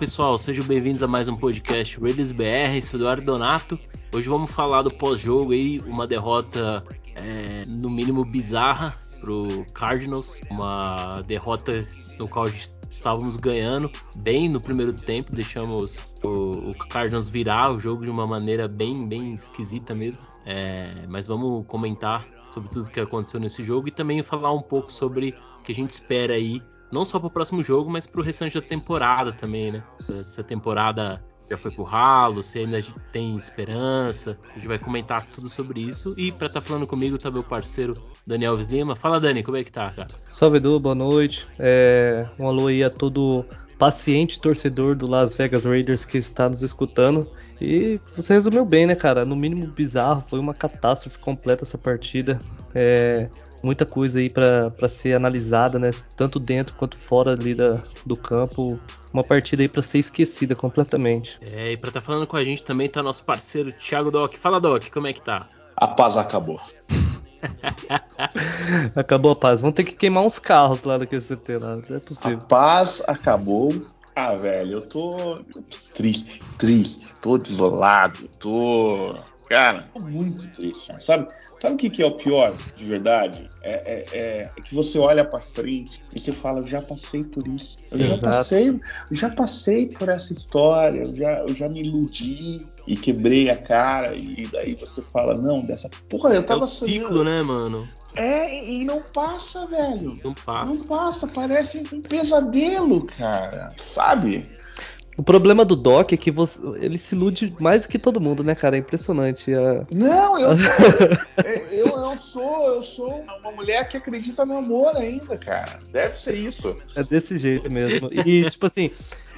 Pessoal, sejam bem-vindos a mais um podcast Raiders BR, sou Eduardo Donato. Hoje vamos falar do pós-jogo aí, uma derrota é, no mínimo bizarra pro Cardinals, uma derrota no qual estávamos ganhando bem no primeiro tempo, deixamos o, o Cardinals virar o jogo de uma maneira bem, bem esquisita mesmo. É, mas vamos comentar sobre tudo que aconteceu nesse jogo e também falar um pouco sobre o que a gente espera aí, não só para o próximo jogo, mas para o restante da temporada também, né? Essa temporada já foi pro ralo, se ainda tem esperança. A gente vai comentar tudo sobre isso. E para estar tá falando comigo tá meu parceiro Daniel Alves Lima. Fala, Dani, como é que tá, cara? Salve, Edu, boa noite. É, um alô aí a todo paciente torcedor do Las Vegas Raiders que está nos escutando. E você resumiu bem, né, cara? No mínimo bizarro, foi uma catástrofe completa essa partida. É, muita coisa aí para ser analisada, né? Tanto dentro quanto fora ali da, do campo. Uma partida aí para ser esquecida completamente. É, e para estar tá falando com a gente também tá nosso parceiro Thiago Doc. Fala, Doc, como é que tá? A paz acabou. acabou a paz. Vão ter que queimar uns carros lá naquele CT lá. Não é possível. A paz acabou. Ah, velho, eu tô, eu tô triste, triste, tô desolado, tô Cara, muito triste, sabe? Sabe o que, que é o pior, de verdade? É, é, é, é que você olha para frente e você fala, eu já passei por isso. Eu Sim, já exato. passei, eu já passei por essa história, eu já, eu já me iludi e quebrei a cara. E daí você fala, não, dessa porra, eu tava. É o ciclo, né, mano? É, e não passa, velho. Não passa. Não passa, parece um pesadelo, cara. Sabe? O problema do Doc é que você, ele se ilude mais que todo mundo, né, cara? É impressionante. A... Não, eu, eu, eu sou, eu sou uma mulher que acredita no amor ainda, cara. Deve ser isso. É desse jeito mesmo. E, tipo assim,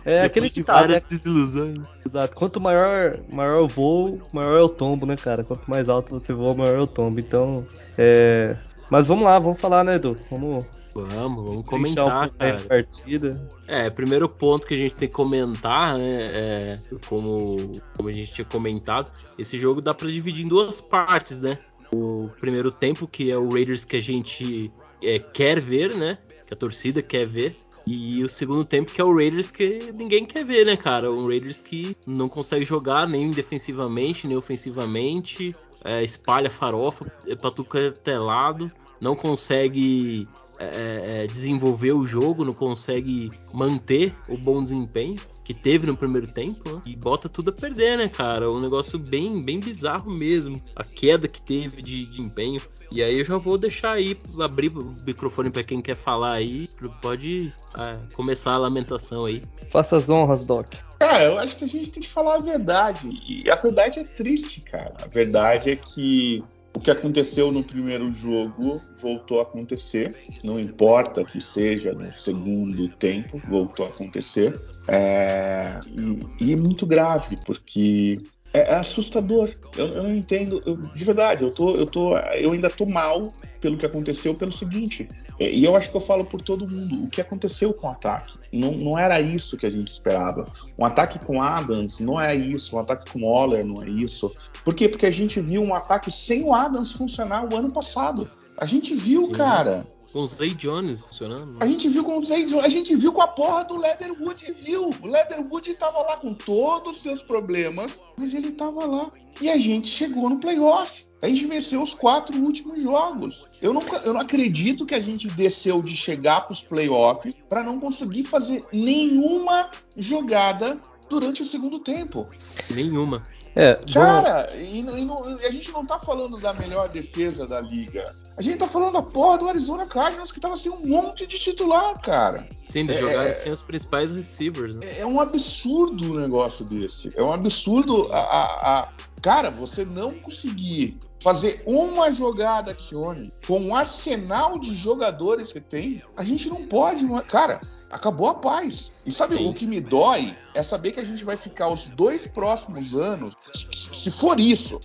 é aquele ditado, né? desilusões. Exato. Quanto maior, maior o voo, maior é o tombo, né, cara? Quanto mais alto você voa, maior é o tombo. Então, é... Mas vamos lá, vamos falar, né, Edu? Vamos Vamos, vamos comentar, um cara. partida. É, primeiro ponto que a gente tem que comentar, né, é, como, como a gente tinha comentado, esse jogo dá para dividir em duas partes, né? O primeiro tempo, que é o Raiders que a gente é, quer ver, né? Que a torcida quer ver. E o segundo tempo, que é o Raiders que ninguém quer ver, né, cara? Um Raiders que não consegue jogar nem defensivamente, nem ofensivamente. É, espalha farofa é pra tudo até lado não consegue é, é, é, desenvolver o jogo, não consegue manter o bom desempenho que teve no primeiro tempo né? e bota tudo a perder, né, cara? Um negócio bem, bem bizarro mesmo. A queda que teve de, de empenho. E aí eu já vou deixar aí, abrir o microfone para quem quer falar aí. Pode é, começar a lamentação aí. Faça as honras, Doc. Cara, eu acho que a gente tem que falar a verdade. E a verdade é triste, cara. A verdade é que o que aconteceu no primeiro jogo voltou a acontecer, não importa que seja no segundo tempo, voltou a acontecer. É, e, e, é muito grave, porque é, é assustador. Eu, eu, não entendo, eu, de verdade, eu, tô, eu, tô, eu ainda tô mal pelo que aconteceu, pelo seguinte. É, e eu acho que eu falo por todo mundo. O que aconteceu com o ataque? Não, não era isso que a gente esperava. Um ataque com Adams não é isso. Um ataque com Waller não é isso. Por quê? Porque a gente viu um ataque sem o Adams funcionar o ano passado. A gente viu, Sim. cara. Com o Zay Jones funcionando. A gente viu com o Zay Jones. A gente viu com a porra do Leatherwood. Viu? O Leatherwood tava lá com todos os seus problemas, mas ele tava lá. E a gente chegou no playoff. A gente venceu os quatro últimos jogos. Eu não, eu não acredito que a gente desceu de chegar para os playoffs para não conseguir fazer nenhuma jogada durante o segundo tempo. Nenhuma. É, Cara, e, e, não, e, a gente não tá falando da melhor defesa da liga. A gente tá falando da porra do Arizona Cardinals que tava sem um monte de titular, cara. Sim, eles é, jogaram é, sem os principais receivers. Né? É um absurdo um negócio desse. É um absurdo a, a, a... Cara, você não conseguir fazer uma jogada acione com o um arsenal de jogadores que tem, a gente não pode. Não... Cara, acabou a paz. E sabe Sim. o que me dói? É saber que a gente vai ficar os dois próximos anos, se for isso.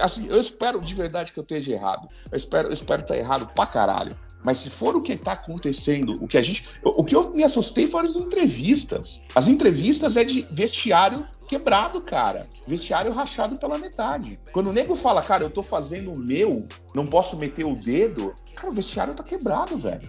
Assim, eu espero de verdade que eu esteja errado. Eu espero, eu espero estar errado pra caralho. Mas se for o que está acontecendo, o que a gente. O que eu me assustei foram as entrevistas. As entrevistas é de vestiário quebrado, cara. Vestiário rachado pela metade. Quando o nego fala, cara, eu tô fazendo o meu, não posso meter o dedo, cara, o vestiário tá quebrado, velho.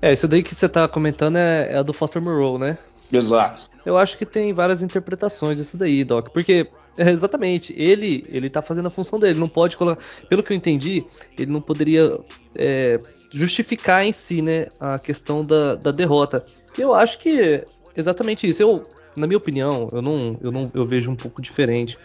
É, isso daí que você tá comentando é, é a do Foster Moreau, né? Exato. Eu acho que tem várias interpretações disso daí, Doc. Porque, é, exatamente, ele ele tá fazendo a função dele. Não pode colocar. Pelo que eu entendi, ele não poderia é, justificar em si, né, a questão da, da derrota. Eu acho que exatamente isso. Eu, na minha opinião, eu não, eu não eu vejo um pouco diferente.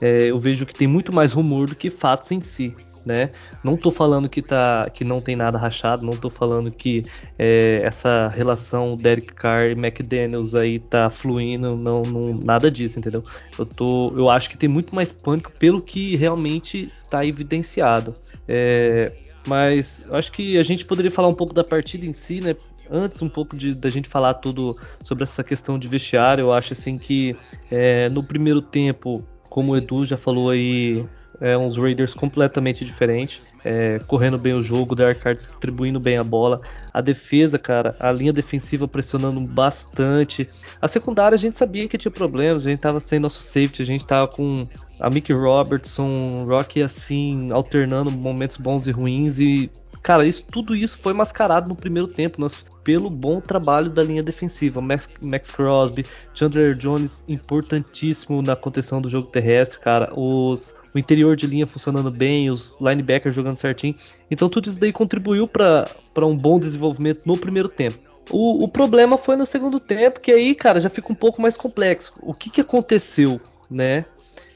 É, eu vejo que tem muito mais rumor do que fatos em si né? Não tô falando que, tá, que não tem nada rachado, não tô falando que é, essa relação Derek Carr e McDaniels aí tá fluindo, não, não, nada disso, entendeu? Eu, tô, eu acho que tem muito mais pânico pelo que realmente tá evidenciado. É, mas acho que a gente poderia falar um pouco da partida em si, né? Antes um pouco de, da gente falar tudo sobre essa questão de vestiário, eu acho assim que é, no primeiro tempo, como o Edu já falou aí é, uns Raiders completamente diferentes, é, correndo bem o jogo, Derek Carr distribuindo bem a bola, a defesa, cara, a linha defensiva pressionando bastante. A secundária a gente sabia que tinha problemas, a gente tava sem nosso safety, a gente tava com a Mickey Robertson, Rocky assim, alternando momentos bons e ruins e cara, isso, tudo isso foi mascarado no primeiro tempo, nós, pelo bom trabalho da linha defensiva. Max, Max Crosby, Chandler Jones, importantíssimo na contenção do jogo terrestre, cara. Os, o interior de linha funcionando bem, os linebackers jogando certinho. Então tudo isso daí contribuiu para um bom desenvolvimento no primeiro tempo. O, o, problema foi no segundo tempo, que aí, cara, já fica um pouco mais complexo. O que, que aconteceu, né?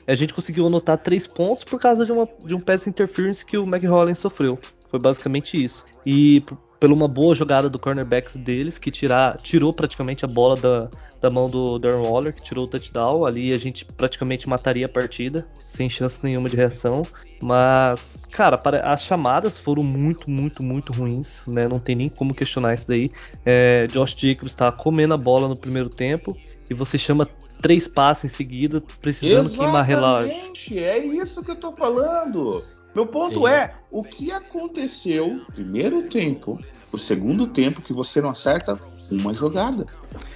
A gente conseguiu anotar três pontos por causa de, uma, de um pass interference que o McHolland sofreu. Foi basicamente isso. E pela uma boa jogada do cornerbacks deles, que tirar, tirou praticamente a bola da, da mão do Darren Waller, que tirou o touchdown. Ali a gente praticamente mataria a partida, sem chance nenhuma de reação. Mas, cara, as chamadas foram muito, muito, muito ruins, né? Não tem nem como questionar isso daí. É, Josh Jacobs estava comendo a bola no primeiro tempo e você chama três passes em seguida, precisando Exatamente, queimar relógio. É isso que eu tô falando. Meu ponto Sim. é, o que aconteceu primeiro tempo, o segundo tempo que você não acerta uma jogada.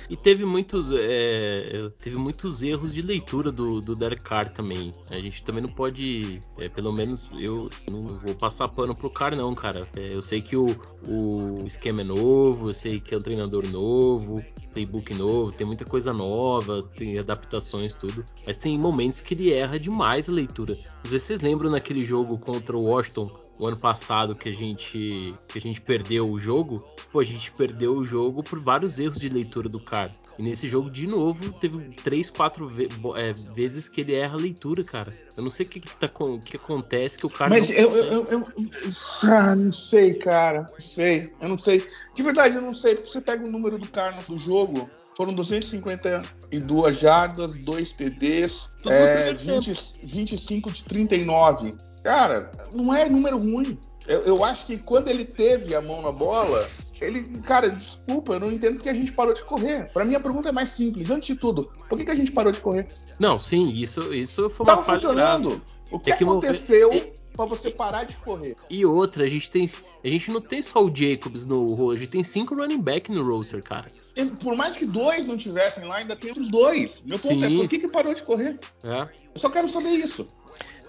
E teve muitos, é, teve muitos erros de leitura do, do Derek Carr também. A gente também não pode, é, pelo menos eu não vou passar pano pro Carr não, cara. É, eu sei que o, o esquema é novo, eu sei que é um treinador novo, playbook novo, tem muita coisa nova, tem adaptações tudo. Mas tem momentos que ele erra demais a leitura. Não sei se vocês lembram naquele jogo contra o Washington o ano passado que a gente que a gente perdeu o jogo, pô, a gente perdeu o jogo por vários erros de leitura do cara. E nesse jogo, de novo, teve três, quatro ve é, vezes que ele erra a leitura, cara. Eu não sei o que, que, tá, que acontece que o cara. Mas eu, eu, eu, eu, Ah, não sei, cara. Não sei. Eu não sei. De verdade, eu não sei. Você pega o número do cara no jogo. Foram 252 jardas, 2 TDs, é, 20, 25 de 39. Cara, não é número ruim. Eu, eu, acho que quando ele teve a mão na bola, ele, cara, desculpa, eu não entendo porque a gente parou de correr. Para mim a pergunta é mais simples. Antes de tudo, por que, que a gente parou de correr? Não, sim, isso, isso foi uma Tava funcionando. O que, é que aconteceu? para você parar de correr. E outra, a gente tem. A gente não tem só o Jacobs no a gente tem cinco running back no roster, cara. Por mais que dois não tivessem lá, ainda tem outros dois. Meu ponto é, Sim. é, por que, que parou de correr? É. Eu só quero saber isso.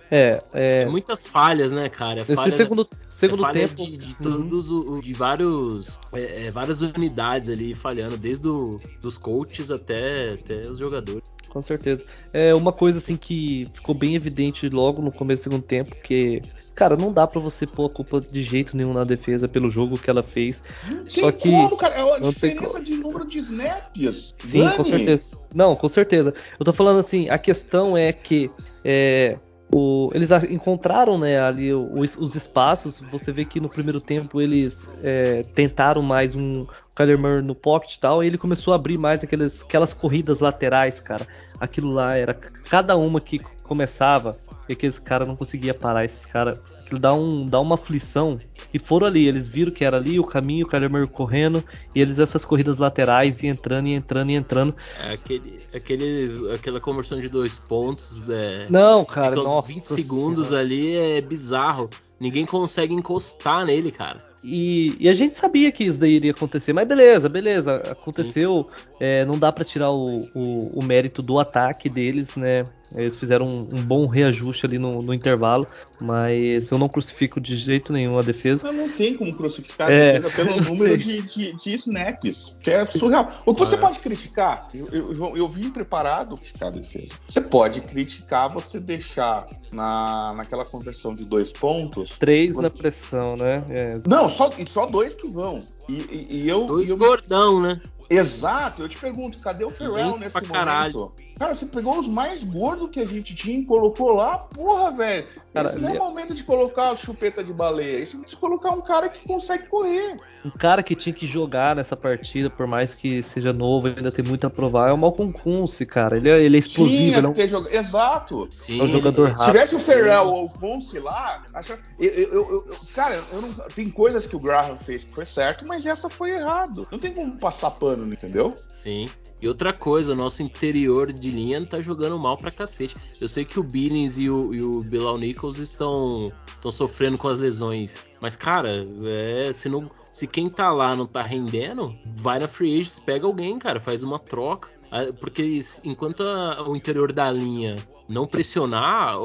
É, é... é muitas falhas, né, cara? Esse falha, segundo, segundo é tempo de, de todos uhum. de vários é, é, várias unidades ali falhando, desde o, dos coaches até, até os jogadores com certeza. É uma coisa assim que ficou bem evidente logo no começo do segundo tempo, que cara, não dá para você pôr a culpa de jeito nenhum na defesa pelo jogo que ela fez. Não Só que como, cara, é a diferença de número de snaps. Sim, Dani. com certeza. Não, com certeza. Eu tô falando assim, a questão é que é, o, eles encontraram né, ali os, os, espaços. Você vê que no primeiro tempo eles é, tentaram mais um Kyler Murray no pocket e tal. E ele começou a abrir mais aqueles, aquelas corridas laterais, cara. Aquilo lá era cada uma que começava e aqueles caras não conseguia parar. Esses caras aquilo dá, um, dá uma aflição. E foram ali, eles viram que era ali o caminho, o Murray correndo, e eles essas corridas laterais e entrando e entrando e entrando. É aquele, aquele, aquela conversão de dois pontos. Né? Não, cara, nossa. 20 segundos senhora. ali é bizarro. Ninguém consegue encostar nele, cara. E, e, a gente sabia que isso daí iria acontecer, mas beleza, beleza, aconteceu. É, não dá para tirar o, o, o, mérito do ataque deles, né? Eles fizeram um, um bom reajuste ali no, no, intervalo, mas eu não crucifico de jeito nenhum a defesa. Não, não tem como crucificar a é, defesa pelo número de, de, de, snaps, que é surreal. O que você é. pode criticar, eu, eu, eu vim preparado criticar a defesa. Você pode criticar você deixar na, naquela conversão de dois pontos. Três você... na pressão, né? É. Não, só, só dois que vão. E, e, e eu. Dois e eu... gordão, né? Exato, eu te pergunto, cadê o Ferrell nesse momento? Caralho. Cara, você pegou os mais gordos que a gente tinha e colocou lá, porra, velho. Esse não é o momento de colocar a chupeta de baleia. Isso é de colocar um cara que consegue correr. Um cara que tinha que jogar nessa partida, por mais que seja novo, ainda tem muito a provar, é o Malcolm Kunze, cara. Ele é, ele é explosivo. Tinha ele é um... jog... Exato. Sim. É um jogador rápido. Se tivesse o Ferrell ou o Kunze lá, acho... eu, eu, eu, cara, não... tem coisas que o Graham fez que foi certo, mas essa foi errado. Não tem como passar pano, entendeu? Sim. E outra coisa, o nosso interior de linha tá jogando mal pra cacete. Eu sei que o Billings e o, e o Bilal Nichols estão, estão sofrendo com as lesões. Mas, cara, é, se, não, se quem tá lá não tá rendendo, vai na free agents, pega alguém, cara, faz uma troca. Ah, porque enquanto a, o interior da linha não pressionar,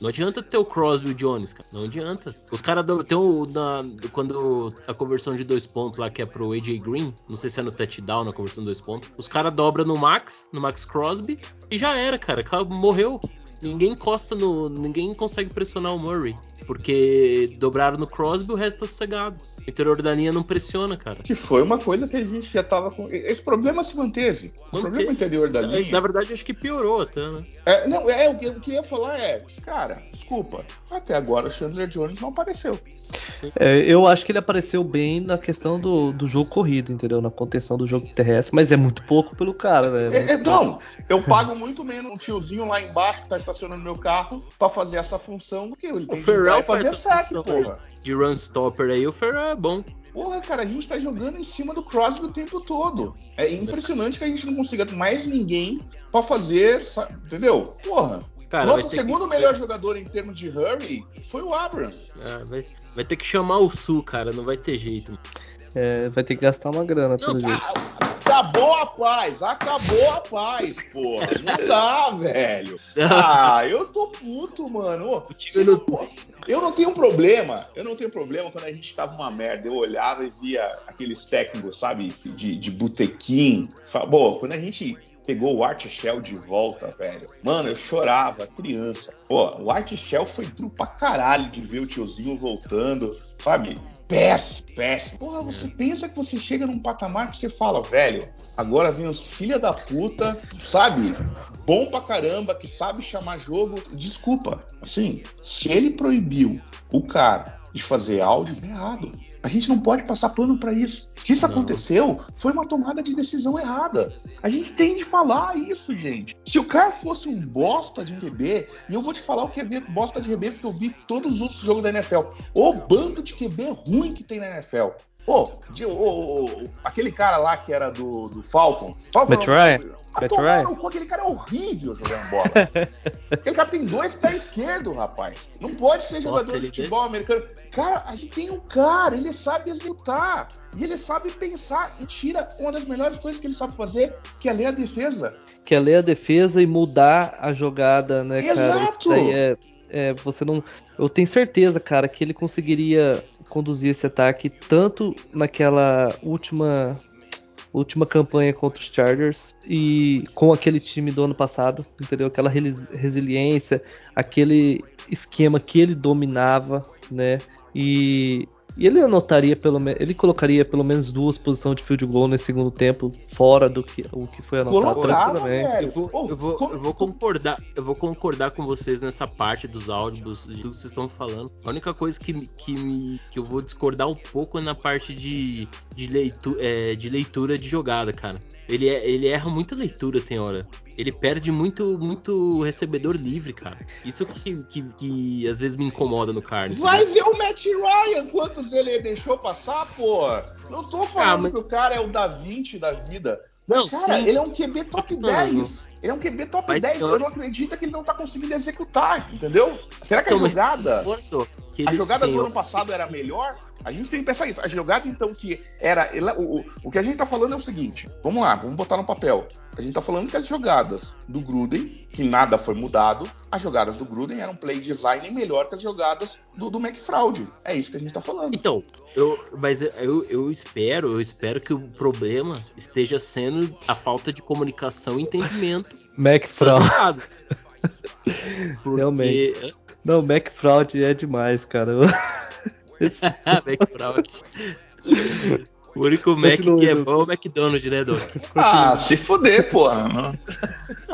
não adianta ter o Crosby e o Jones, cara. Não adianta. Os caras tem o na, quando a conversão de dois pontos lá que é pro AJ Green, não sei se é no touchdown na conversão de dois pontos. Os caras dobram no Max, no Max Crosby e já era, cara. Morreu. Ninguém encosta no. Ninguém consegue pressionar o Murray. Porque dobraram no Crosby o resto tá sossegado. O interior da linha não pressiona, cara. Que foi uma coisa que a gente já tava com. Esse problema se manteve. O problema interior da linha. Na verdade, acho que piorou até, né? É, não, é, o que, o que eu ia falar é, cara, desculpa. Até agora o Chandler Jones não apareceu. É, eu acho que ele apareceu bem na questão do, do jogo corrido, entendeu? Na contenção do jogo terrestre, mas é muito pouco pelo cara, né? É, é, não, eu pago muito menos um tiozinho lá embaixo que tá estacionando meu carro pra fazer essa função do que ele tem o Ferrell fazer saque, porra. De run stopper aí, o Ferrell é bom. Porra, cara, a gente tá jogando em cima do Crosby o tempo todo. É impressionante que a gente não consiga mais ninguém pra fazer, entendeu? Porra. Cara, Nosso segundo que... melhor jogador em termos de hurry foi o Abrams. É, vai, vai, ter que chamar o Sul, cara, não vai ter jeito. É, vai ter que gastar uma grana, pelo jeito. Acabou a paz, acabou a paz, porra. Não dá, velho. Ah, eu tô puto, mano. Eu não tenho problema, eu não tenho problema quando a gente tava uma merda. Eu olhava e via aqueles técnicos, sabe, de, de botequim. Pô, quando a gente pegou o Art Shell de volta, velho. Mano, eu chorava, criança. Pô, o Art Shell foi duro pra caralho de ver o tiozinho voltando, sabe? Péssimo, péssimo. Porra, você pensa que você chega num patamar que você fala, velho, agora vem os filha da puta, sabe? Bom pra caramba, que sabe chamar jogo. Desculpa, assim, se ele proibiu o cara de fazer áudio, é errado. A gente não pode passar pano para isso. Se isso não. aconteceu, foi uma tomada de decisão errada. A gente tem de falar isso, gente. Se o cara fosse um bosta de QB, e eu vou te falar o que é bosta de QB, porque eu vi todos os outros jogos da NFL. O bando de QB ruim que tem na NFL. Pô, oh, oh, aquele cara lá que era do, do Falcon. Falcon Matt Ryan. Ah, aquele cara é horrível jogando bola. aquele cara tem dois pés esquerdos, rapaz. Não pode ser jogador Nossa, de futebol tem... americano. Cara, a gente tem um cara, ele sabe executar. E ele sabe pensar e tira uma das melhores coisas que ele sabe fazer, que é ler a defesa. Que é ler a defesa e mudar a jogada, né, Exato. cara? Isso daí é, é, você não. Eu tenho certeza, cara, que ele conseguiria conduzir esse ataque tanto naquela última última campanha contra os Chargers e com aquele time do ano passado, entendeu? Aquela resiliência, aquele esquema que ele dominava, né? E e ele anotaria pelo menos, ele colocaria pelo menos duas posições de field goal nesse segundo tempo fora do que o que foi anotado Colocava, Eu vou, eu, vou, eu vou concordar, eu vou concordar com vocês nessa parte dos áudios de tudo que vocês estão falando. A única coisa que, que, me, que eu vou discordar um pouco é na parte de, de, leitura, é, de leitura de jogada, cara. Ele, é, ele erra muita leitura, tem hora. Ele perde muito muito recebedor livre, cara. Isso que, que, que às vezes me incomoda no Carlos. Vai ver o Matt Ryan, quantos ele deixou passar, pô. Não tô falando ah, mas... que o cara é o Da Vinci da vida. Não, cara, sim. ele é um QB top 10. Ele é um QB top Mas 10. Eu não acredito que ele não tá conseguindo executar, entendeu? Será que a então, jogada. a jogada do ano passado era melhor? A gente tem que pensar isso. A jogada, então, que era. O, o, o que a gente tá falando é o seguinte: vamos lá, vamos botar no papel. A gente tá falando que as jogadas do Gruden, que nada foi mudado, as jogadas do Gruden eram play design melhor que as jogadas do, do McFraud. É isso que a gente tá falando. Então, eu, mas eu, eu espero, eu espero que o problema esteja sendo a falta de comunicação e entendimento. McFraud. Porque... Realmente. Não, McFraud é demais, cara. McFraud. O único Mac que é bom é o McDonald's, né, Doc? Ah, se foder, porra.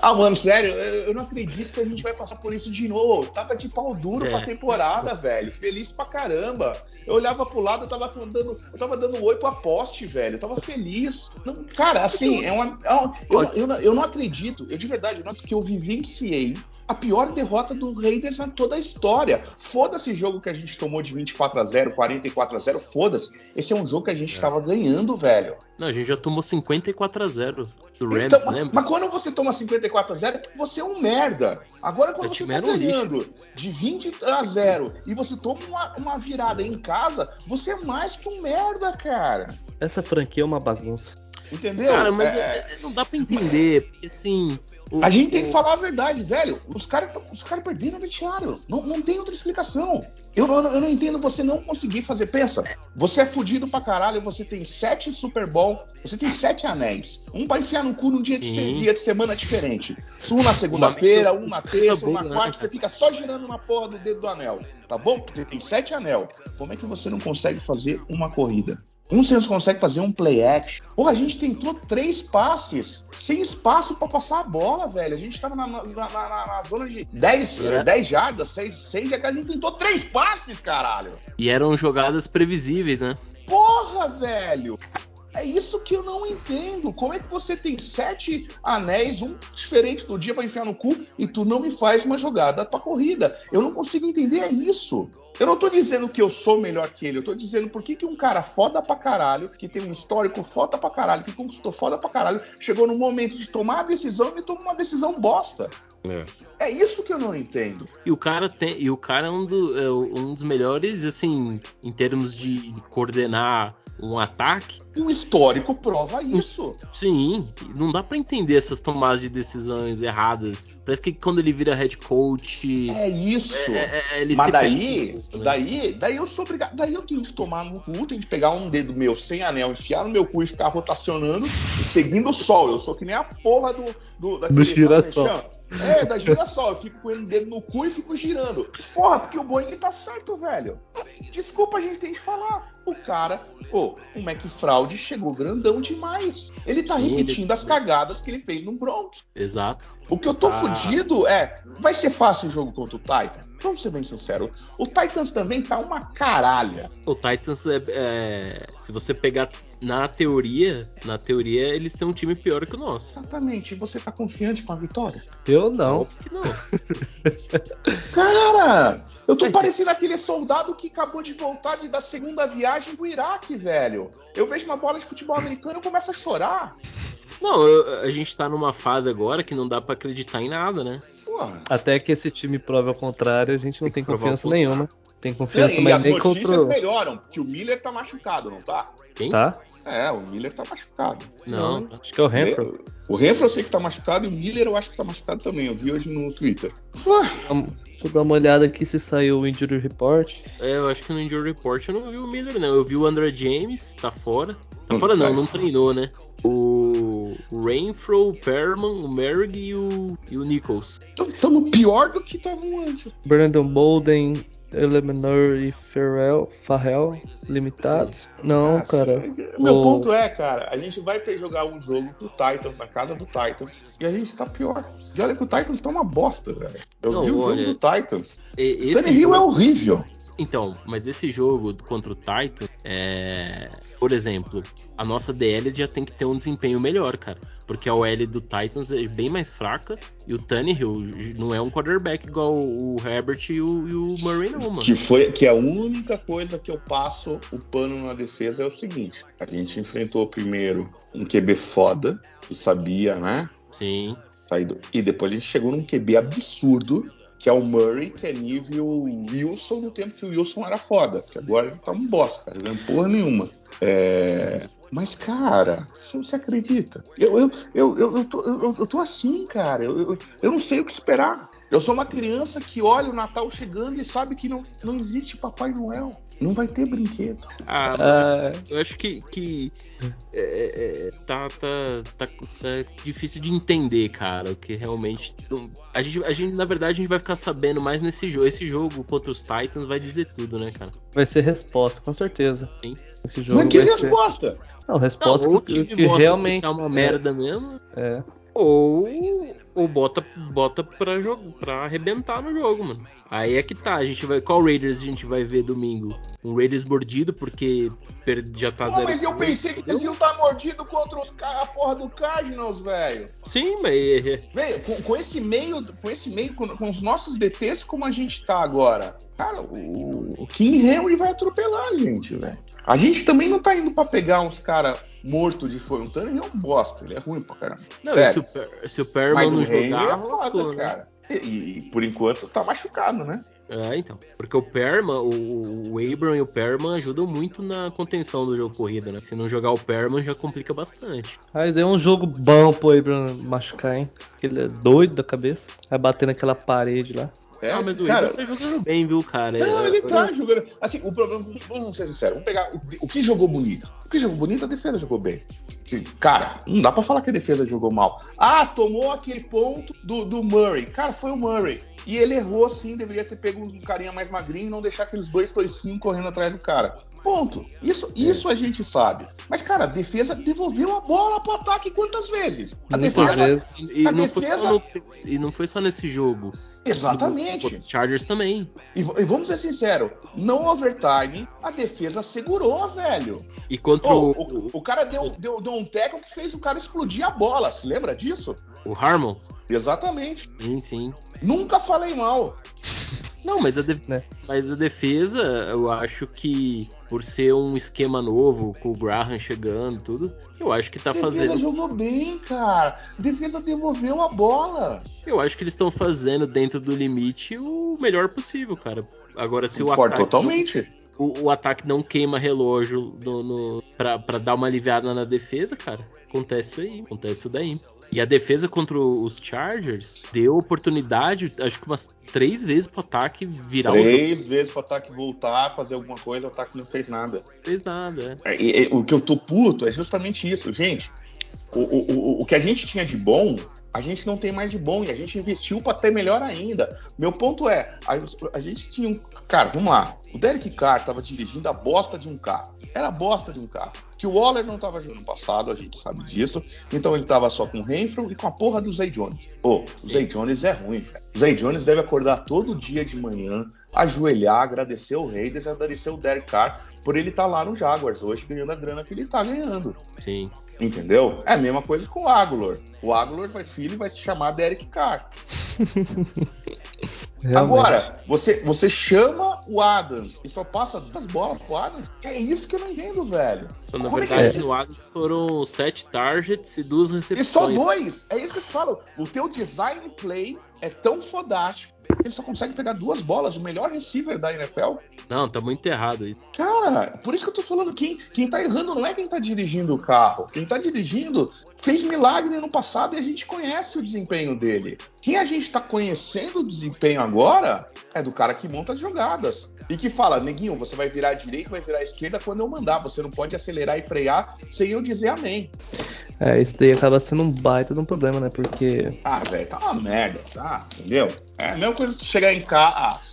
ah, mano, sério, eu não acredito que a gente vai passar por isso de novo. Tava de pau duro é. pra temporada, velho. Feliz pra caramba. Eu olhava pro lado, eu tava dando, eu tava dando oi pro poste, velho. Eu tava feliz. Não, cara, assim, é uma. É uma eu, eu, eu, eu, não acredito, eu de verdade, não que eu vivenciei a pior derrota do Raiders na toda a história. Foda-se jogo que a gente tomou de 24 a 0 44 a 0 foda-se. Esse é um jogo que a gente é. tava ganhando, velho. Não, a gente já tomou 54 a 0 do Rams, então, lembra? Mas quando você toma 54 a 0 você é um merda. Agora quando você tá ganhando lixo. de 20 a 0 e você toma uma, uma virada em casa, você é mais que um merda, cara. Essa franquia é uma bagunça. Entendeu? Cara, mas é... é não dá pra entender, porque assim, a gente tem que falar a verdade, velho. Os caras os cara perderam o vestiário. Não, não tem outra explicação. Eu, eu, eu, não entendo você não conseguir fazer. Pensa, você é fudido pra caralho, você tem sete Super Bowl, você tem sete anéis. Um pra enfiar no cu num dia, de, dia de semana diferente. Um na segunda-feira, um na terça, um na quarta, você fica só girando na porra do dedo do anel. Tá bom? Você tem sete anel. Como é que você não consegue fazer uma corrida? Um não consegue fazer um play action. Porra, a gente tentou três passes sem espaço para passar a bola, velho. A gente tava na, na, na, na zona de 10, é. 10 jardas, 6, 6 a gente tentou três passes, caralho. E eram jogadas previsíveis, né? Porra, velho! É isso que eu não entendo. Como é que você tem sete anéis, um diferente do dia para enfiar no cu, e tu não me faz uma jogada pra corrida? Eu não consigo entender isso. Eu não tô dizendo que eu sou melhor que ele, eu tô dizendo por que, que um cara foda pra caralho, que tem um histórico foda pra caralho, que conquistou foda pra caralho, chegou no momento de tomar a decisão e tomou uma decisão bosta. É. é. isso que eu não entendo. E o cara tem, e o cara é um, do, é um dos melhores, assim, em termos de coordenar um ataque. Um histórico prova isso. Sim, não dá para entender essas tomadas de decisões erradas. Parece que quando ele vira head coach. É isso. É, é, é Mas daí, daí, daí eu sou obrigado. Daí eu tenho de tomar no cu, tenho de pegar um dedo meu sem anel, enfiar no meu cu e ficar rotacionando seguindo o sol. Eu sou que nem a porra do. Do, daquele, do girassol. É, da girassol. Eu fico com o dedo no cu e fico girando. Porra, porque o Boeing tá certo, velho. Desculpa, a gente tem que falar. O cara, pô, o McFraud chegou grandão demais. Ele tá Sim, repetindo ele... as cagadas que ele fez no Bronx. Exato. O que eu tô ah. fudido é, vai ser fácil o jogo contra o Titan? Vamos ser bem sinceros. O Titans também tá uma caralha. O Titans é, é, se você pegar na teoria, na teoria eles têm um time pior que o nosso. Exatamente. E você tá confiante com a vitória? Eu não. Óbvio que não. Cara, eu tô Mas parecendo aquele soldado que acabou de voltar de, da segunda viagem do Iraque, velho. Eu vejo uma bola de futebol americano e começo a chorar. Não, eu, a gente tá numa fase agora que não dá para acreditar em nada, né? Porra. Até que esse time prove ao contrário, a gente não tem, tem confiança nenhuma. Tem confiança, é, mas nem contra. As melhoram, que o Miller tá machucado, não tá? Quem? Tá. É, o Miller tá machucado. Não, não acho que é o Renfro. O Renfro eu sei que tá machucado e o Miller eu acho que tá machucado também. Eu vi hoje no Twitter. Deixa eu dar uma olhada aqui se saiu o Injury Report. É, eu acho que no Injury Report eu não vi o Miller, não. Eu vi o André James, tá fora. Tá fora não, não treinou, né? O Rainfro, o Perman, o Merrick e o, e o Nichols. Estamos pior do que estavam antes. Brandon Bolden, Elemenor e Farrell, Farrell limitados? Não, ah, cara. Meu o... ponto é, cara, a gente vai ter jogar um jogo pro Titans na casa do Titans e a gente tá pior. E olha que o Titans tá uma bosta, velho. Eu Não, vi o olha, jogo do Titans. O Tannehill jogo... é horrível. Então, mas esse jogo contra o Titan, é... por exemplo, a nossa DL já tem que ter um desempenho melhor, cara. Porque a OL do Titans é bem mais fraca e o Tannehill não é um quarterback igual o Herbert e o, e o Murray, não, mano. Que, foi, que a única coisa que eu passo o pano na defesa é o seguinte: a gente enfrentou primeiro um QB foda, que sabia, né? Sim. Saído, e depois a gente chegou num QB absurdo que é o Murray, que é nível Wilson no tempo que o Wilson era foda. Porque agora ele tá um bosta, cara. Não é porra nenhuma. É... Mas, cara, você, você acredita? Eu, eu, eu, eu, eu, tô, eu, eu tô assim, cara. Eu, eu, eu não sei o que esperar. Eu sou uma criança que olha o Natal chegando e sabe que não, não existe Papai Noel. Não vai ter brinquedo. Ah, mas eu acho que, que é, é, tá, tá, tá, tá difícil de entender, cara. O que realmente. A gente, a gente, na verdade, a gente vai ficar sabendo mais nesse jogo. Esse jogo contra os Titans vai dizer tudo, né, cara? Vai ser resposta, com certeza. Sim. Esse jogo Mas que vai ser- resposta? Não, resposta Não, que, time que mostra realmente que tá uma merda mesmo, É. ou, ou bota, bota pra, jogo, pra arrebentar no jogo, mano. Aí é que tá, a gente vai. Qual Raiders a gente vai ver domingo? Um Raiders mordido, porque per- já tá Pô, zero. mas eu pensei que eles iam estar mordidos contra os, a porra do Cardinals, velho. Sim, mas. é, Velho, com, com esse meio, com esse meio, com, com os nossos DTs como a gente tá agora, cara, o, o King Henry vai atropelar a gente, velho. A gente também não tá indo pra pegar uns caras mortos de Fontana, ele é um bosta, ele é ruim pra caramba. Não, e se o, Per- se o Perman não jogar, é foda, lascou, né? cara. E, e, por enquanto tá machucado, né? É, então. Porque o Perman, o, o Abram e o Perman ajudam muito na contenção do jogo corrida, né? Se não jogar o Perman, já complica bastante. Aí deu um jogo bom pro Abram machucar, hein? Ele é doido da cabeça. Vai bater naquela parede lá. É, ah, mas o cara, Abram tá jogando bem, viu, cara? Não, É, ele tá jogando. Assim, o problema. Vamos ser sinceros. Vamos pegar o, o que jogou bonito. O que jogou bonito, a defesa jogou bem. Assim, Cara, não dá pra falar que a defesa jogou mal. Ah, tomou aquele ponto do, do Murray. Cara, foi o Murray. E ele errou sim, deveria ter pego um carinha mais magrinho e não deixar aqueles dois toicinhos correndo atrás do cara. Ponto. Isso, isso a gente sabe. Mas, cara, a defesa devolveu a bola pro ataque quantas vezes? A Muitas defesa. vezes. E, A não foi defesa- só no, e não foi só nesse jogo. Exatamente. Os Chargers também. E, e vamos ser sinceros, no overtime, a defesa segurou, velho. E contra Ô, o, o, o cara deu, deu, deu um tackle que fez o cara explodir a bola. Se lembra disso? o Harmon. Exatamente. Sim, sim. Nunca falei mal. Não, mas a, de- Né? mas a defesa, eu acho que por ser um esquema novo, com o Graham chegando e tudo, eu acho que tá defesa fazendo. jogou bem, cara. Defesa devolveu a bola. Eu acho que eles estão fazendo dentro do limite o melhor possível, cara. Agora, se o Concordo ataque, totalmente. o, o ataque não queima relógio no, no, pra, pra dar uma aliviada na defesa, cara, acontece isso aí, acontece isso daí. E a defesa contra os Chargers deu oportunidade, acho que umas três vezes pro ataque virar. Três vezes pro ataque voltar, fazer alguma coisa, o ataque não fez nada. Não fez nada, é. É, e o que eu tô puto é justamente isso, gente. O, o, o, o que a gente tinha de bom, a gente não tem mais de bom e a gente investiu pra ter melhor ainda. Meu ponto é, a, a gente tinha um. Cara, vamos lá. O Derek Carr tava dirigindo a bosta de um carro. Era a bosta de um carro. Que o Waller não tava jogando no passado, a gente sabe disso. Então ele tava só com o Renfro e com a porra do Zay Jones. Pô, o Zay Jones é ruim, velho. O Zay Jones deve acordar todo dia de manhã, ajoelhar, agradecer o Raiders, agradecer o Derek Carr por ele estar lá no Jaguars hoje ganhando a grana que ele tá ganhando. Sim. Entendeu? É a mesma coisa com o Aguilar. O Aguilar vai filho e vai se chamar Derek Carr. Realmente. Agora, você, você chama o Adams e só passa duas bolas pro Adams? É isso que eu não entendo, velho. Então, na Como é que verdade, é? no Adams foram sete targets e duas E recepções. só dois. É isso que eu te falo. O teu design play é tão fodástico ele só consegue pegar duas bolas. O melhor receiver da NFL. Não, tá muito errado isso. Cara, por isso que eu tô falando, quem, quem tá errando não é quem tá dirigindo o carro. Quem tá dirigindo fez milagre no passado e a gente conhece o desempenho dele. Quem a gente tá conhecendo o desempenho agora é do cara que monta as jogadas. E que fala, neguinho, você vai virar à direita, vai virar à esquerda quando eu mandar. Você não pode acelerar e frear sem eu dizer amém. É, isso daí acaba sendo um baita de um problema, né? Porque Ah, velho, tá uma merda, tá? Entendeu? É a mesma coisa que chegar em casa. Ah,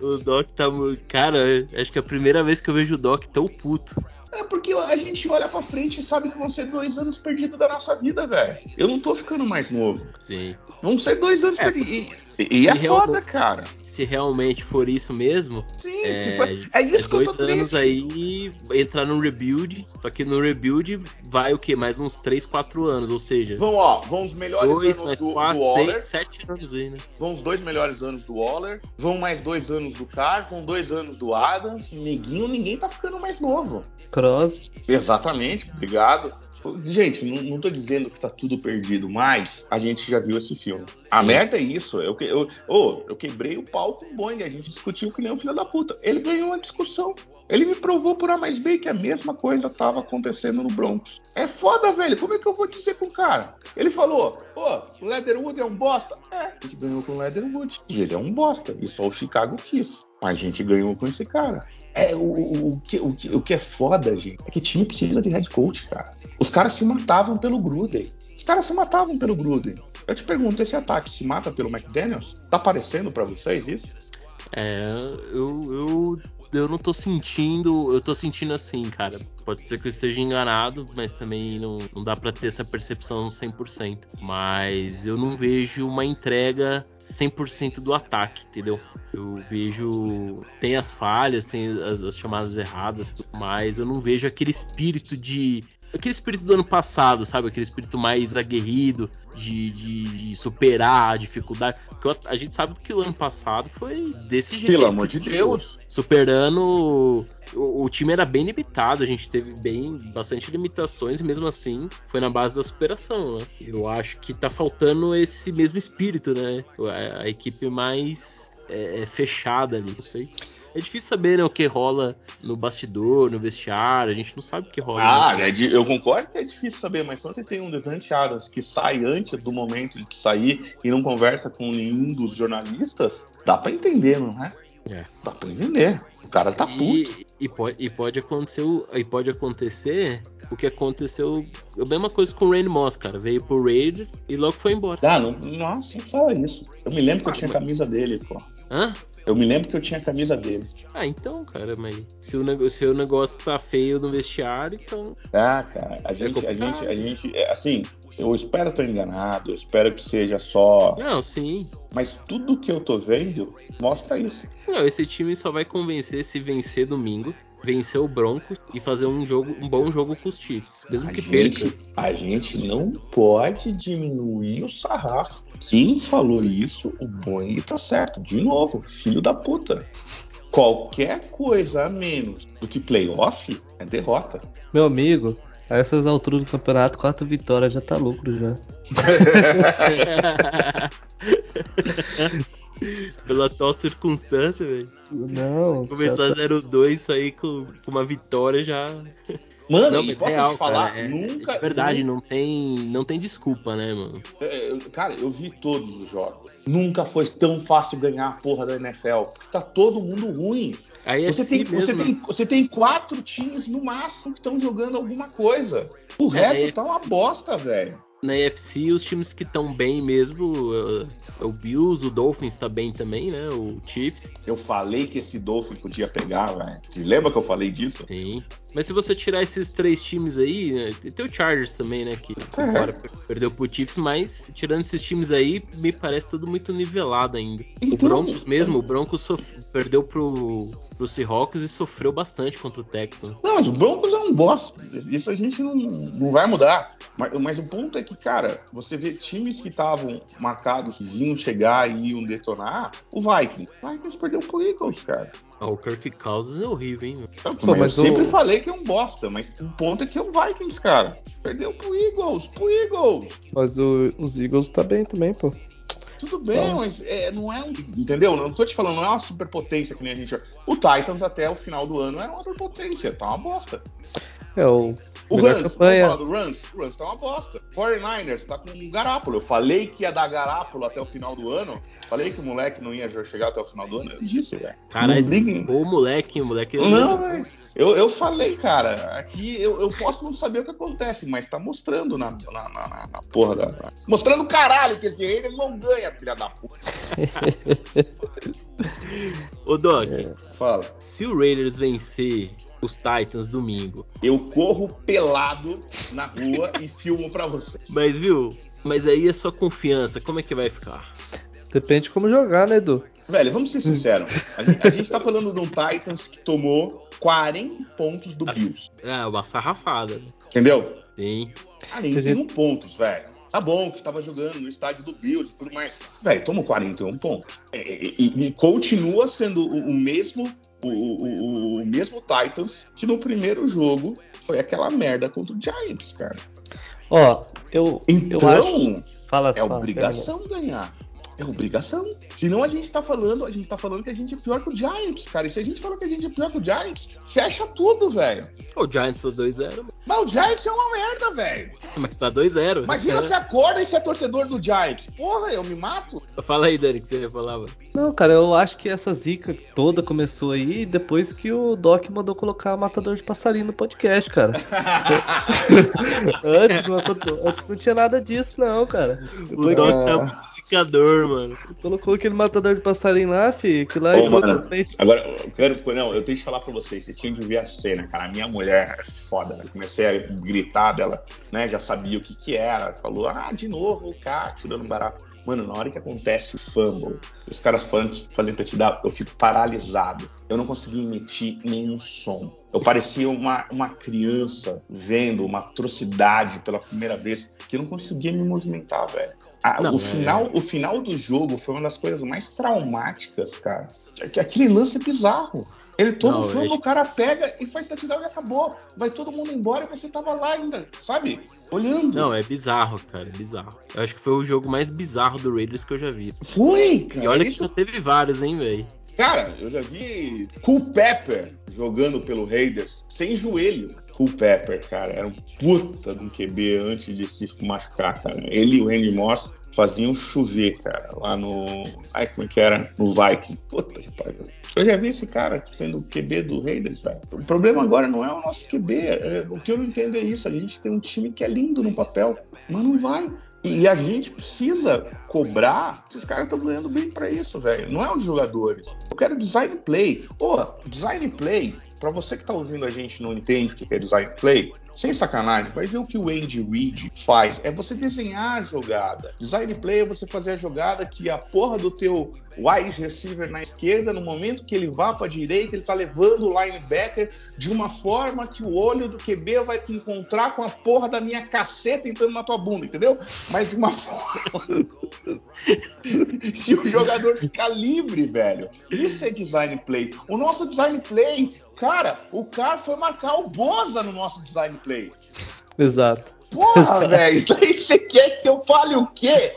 O Doc tá. Cara, acho que é a primeira vez que eu vejo o Doc tão puto. É porque a gente olha pra frente e sabe que vão ser dois anos perdidos da nossa vida, velho. Eu não tô ficando mais novo. Sim. Vão ser dois anos É, perdidos. E, e é foda, cara. Se realmente for isso mesmo, Sim, é, se for... é isso é que eu dois tô anos triste. aí entrar no rebuild. Só que no rebuild vai o quê? Mais uns 3, 4 anos. Ou seja, Vão, ó, vão os melhores dois, anos mais do, do 4, Waller. 6, 7 anos aí, né? Vão os dois melhores anos do Waller. Vão mais dois anos do Carr. Vão dois anos do Adams. Neguinho, ninguém tá ficando mais novo. Cross, Exatamente, obrigado. Gente, não, não tô dizendo que tá tudo perdido, mas a gente já viu esse filme. Sim. A merda é isso. Eu, eu, oh, eu quebrei o pau com o Boeing, a gente discutiu que nem um filho da puta. Ele ganhou uma discussão. Ele me provou por A mais B que a mesma coisa tava acontecendo no Broncos. É foda, velho. Como é que eu vou dizer com o cara? Ele falou, pô, o Leatherwood é um bosta. É, a gente ganhou com o Leatherwood. E ele é um bosta. E só o Chicago quis. A gente ganhou com esse cara. É, o, o, o, que, o, que, o que é foda, gente, é que time precisa de head coach, cara. Os caras se matavam pelo Gruden. Os caras se matavam pelo Gruden. Eu te pergunto, esse ataque se mata pelo McDaniels? Tá parecendo para vocês isso? É, eu, eu eu não tô sentindo. Eu tô sentindo assim, cara. Pode ser que eu esteja enganado, mas também não, não dá para ter essa percepção 100%. Mas eu não vejo uma entrega 100% do ataque, entendeu? Eu vejo. Tem as falhas, tem as, as chamadas erradas, mas eu não vejo aquele espírito de aquele espírito do ano passado, sabe? Aquele espírito mais aguerrido de, de, de superar a dificuldade. Porque a gente sabe que o ano passado foi desse jeito. Pelo amor de Deus. Superando. O, o, time era bem limitado, a gente teve bem bastante limitações e mesmo assim foi na base da superação. Né? Eu acho que tá faltando esse mesmo espírito, né? A, a equipe mais é, é fechada ali, não sei. É difícil saber né, o que rola no bastidor, no vestiário. A gente não sabe o que rola. Ah, é de, eu concordo que é difícil saber, mas quando você tem um Devante Adams que sai antes do momento de sair e não conversa com nenhum dos jornalistas, dá para entender, não é? É. Dá pra entender. O cara tá puto. E, e, pode, e, pode acontecer, e pode acontecer o que aconteceu. A mesma coisa com o Rain Moss, cara. Veio pro Raid e logo foi embora. Ah, não, nossa, não fala isso. Eu me lembro que eu tinha a camisa dele, pô. Hã? Eu me lembro que eu tinha a camisa dele. Ah, então, cara, mas se o, negócio, se o negócio tá feio no vestiário, então. Ah, cara, a é gente, é a gente, a gente, é, assim, eu espero estar enganado, eu espero que seja só. Não, sim. Mas tudo que eu tô vendo mostra isso. Não, esse time só vai convencer se vencer domingo vencer o Broncos e fazer um jogo, um bom jogo com os Chiefs, mesmo a que gente, perca. A gente não pode diminuir o sarrafo. Quem falou isso, o Boeing tá certo. De novo, filho da puta. Qualquer coisa a menos do que playoff é derrota. Meu amigo, a essas alturas do campeonato, quatro vitórias já tá lucro já. Pela atual circunstância, velho. Não. Começar tá... 0-2 sair com, com uma vitória já. Mano, não, mas posso real, falar, cara, é, nunca. É verdade, não tem, não tem desculpa, né, mano? É, cara, eu vi todos os jogos. Nunca foi tão fácil ganhar a porra da NFL. Porque tá todo mundo ruim. Aí é você, tem, você, tem, você tem quatro times no máximo que estão jogando alguma coisa. O é, resto é, tá uma bosta, velho na NFC, os times que estão bem mesmo, é o Bills, o Dolphins tá bem também, né? O Chiefs. Eu falei que esse Dolphins podia pegar, velho. Você lembra que eu falei disso? Sim. Mas se você tirar esses três times aí, né, tem o Chargers também, né? Que agora perdeu pro Chiefs, mas tirando esses times aí, me parece tudo muito nivelado ainda. Então, o Broncos mesmo, o Broncos perdeu pro, pro Seahawks e sofreu bastante contra o Texans. Não, mas o Broncos é um bosta. Isso a gente não, não vai mudar. Mas, mas o ponto é que, cara, você vê times que estavam marcados, que vinham chegar e iam detonar, o Vikings. O Vikings perdeu pro Eagles, cara. Ah, o Kirk Cousins é horrível, hein? Pô, mas eu sempre falei que é um bosta, mas o ponto é que é o Vikings, cara. Perdeu pro Eagles, pro Eagles. Mas o, os Eagles tá bem também, pô. Tudo bem, então... mas é, não é um. Entendeu? Não tô te falando, não é uma superpotência que nem a gente. O Titans até o final do ano era uma superpotência, tá uma bosta. É, o o Rams, campanha. vamos falar do Rams? O Rams tá uma bosta. 49ers tá com um Garápolo. Eu falei que ia dar Garápolo até o final do ano. Falei que o moleque não ia chegar até o final do ano. Eu disse, velho. Cara, o moleque, o moleque. Não, velho. Eu, eu falei, cara, aqui eu, eu posso não saber o que acontece, mas tá mostrando na, na, na, na porra da. Mostrando caralho que esse rei não ganha, filha da puta. Ô Doc, é. fala. Se o Raiders vencer os Titans domingo. Eu corro pelado na rua e filmo para você. Mas viu? Mas aí a sua confiança, como é que vai ficar? Depende de como jogar, né, Edu? Velho, vamos ser sinceros. A gente, a gente tá falando de um Titans que tomou 40 pontos do Bills. É, uma sarrafada. Entendeu? Sim. 41 gente... pontos, velho. Tá bom que estava jogando no estádio do Bills e tudo mais. Velho, tomou 41 pontos. E, e, e continua sendo o, o mesmo o, o, o mesmo Titans que no primeiro jogo foi aquela merda contra o Giants, cara. Ó, eu. Então, eu acho... fala, é fala, obrigação ganhar. É obrigação. Senão a gente tá falando, a gente tá falando que a gente é pior que o Giants, cara. E se a gente falar que a gente é pior que o Giants, fecha tudo, velho. O Giants tá 2-0. Mas o Giants é uma merda, velho. Mas tá 2-0. Imagina se acorda e se é torcedor do Giants. Porra, eu me mato. Fala aí, Dani, que você falava. Não, cara, eu acho que essa zica toda começou aí depois que o Doc mandou colocar Matador de Passarinho no podcast, cara. antes, não, antes não tinha nada disso, não, cara. O Doc tá muito zicador, mano. Colocou aquele Matador de Passarinho lá, fi, que lá Ô, mano, Agora, eu quero. Não, eu tenho que falar pra vocês, vocês tinham de ver a cena, cara. A minha mulher é foda. Eu comecei a gritar dela, né? Já sabia o que que era. Falou, ah, de novo o cara tirando barato. Mano, na hora que acontece o fumble, os caras fazem touchdown, eu fico paralisado. Eu não consegui emitir nenhum som. Eu parecia uma, uma criança vendo uma atrocidade pela primeira vez, que eu não conseguia me movimentar, velho. Não, o, é... final, o final do jogo foi uma das coisas mais traumáticas, cara. Aquele lance é bizarro. Ele todo não, filme, acho... o cara pega e faz touchdown e acabou. Vai todo mundo embora e você tava lá ainda, sabe? Olhando. Não, é bizarro, cara, é bizarro. Eu acho que foi o jogo mais bizarro do Raiders que eu já vi. Foi, cara. E olha isso... que já teve vários, hein, velho. Cara, eu já vi Cool Pepper jogando pelo Raiders sem joelho. Cool Pepper, cara, era um puta de um QB antes de se machucar, cara. Ele e o Randy Moss faziam chover, cara, lá no. Ai, como é que era? No Viking. Puta que pariu. Eu já vi esse cara sendo o QB do Raiders, velho. O problema agora não é o nosso QB. É, o que eu não entendo é isso. A gente tem um time que é lindo no papel, mas não vai. E a gente precisa cobrar. Esses caras estão ganhando bem para isso, velho. Não é os jogadores. Eu quero design play. Pô, design play. Para você que tá ouvindo a gente e não entende o que é design play, sem sacanagem, vai ver o que o Andy Reid faz. É você desenhar a jogada. Design play é você fazer a jogada que a porra do teu wide receiver na esquerda, no momento que ele vá para a direita, ele tá levando o linebacker de uma forma que o olho do QB vai te encontrar com a porra da minha caceta entrando na tua bunda, entendeu? Mas de uma forma que o jogador fica livre, velho. Isso é design play. O nosso design play Cara, o cara foi marcar o Boza no nosso design play. Exato. Porra, velho. Você quer que eu fale o quê?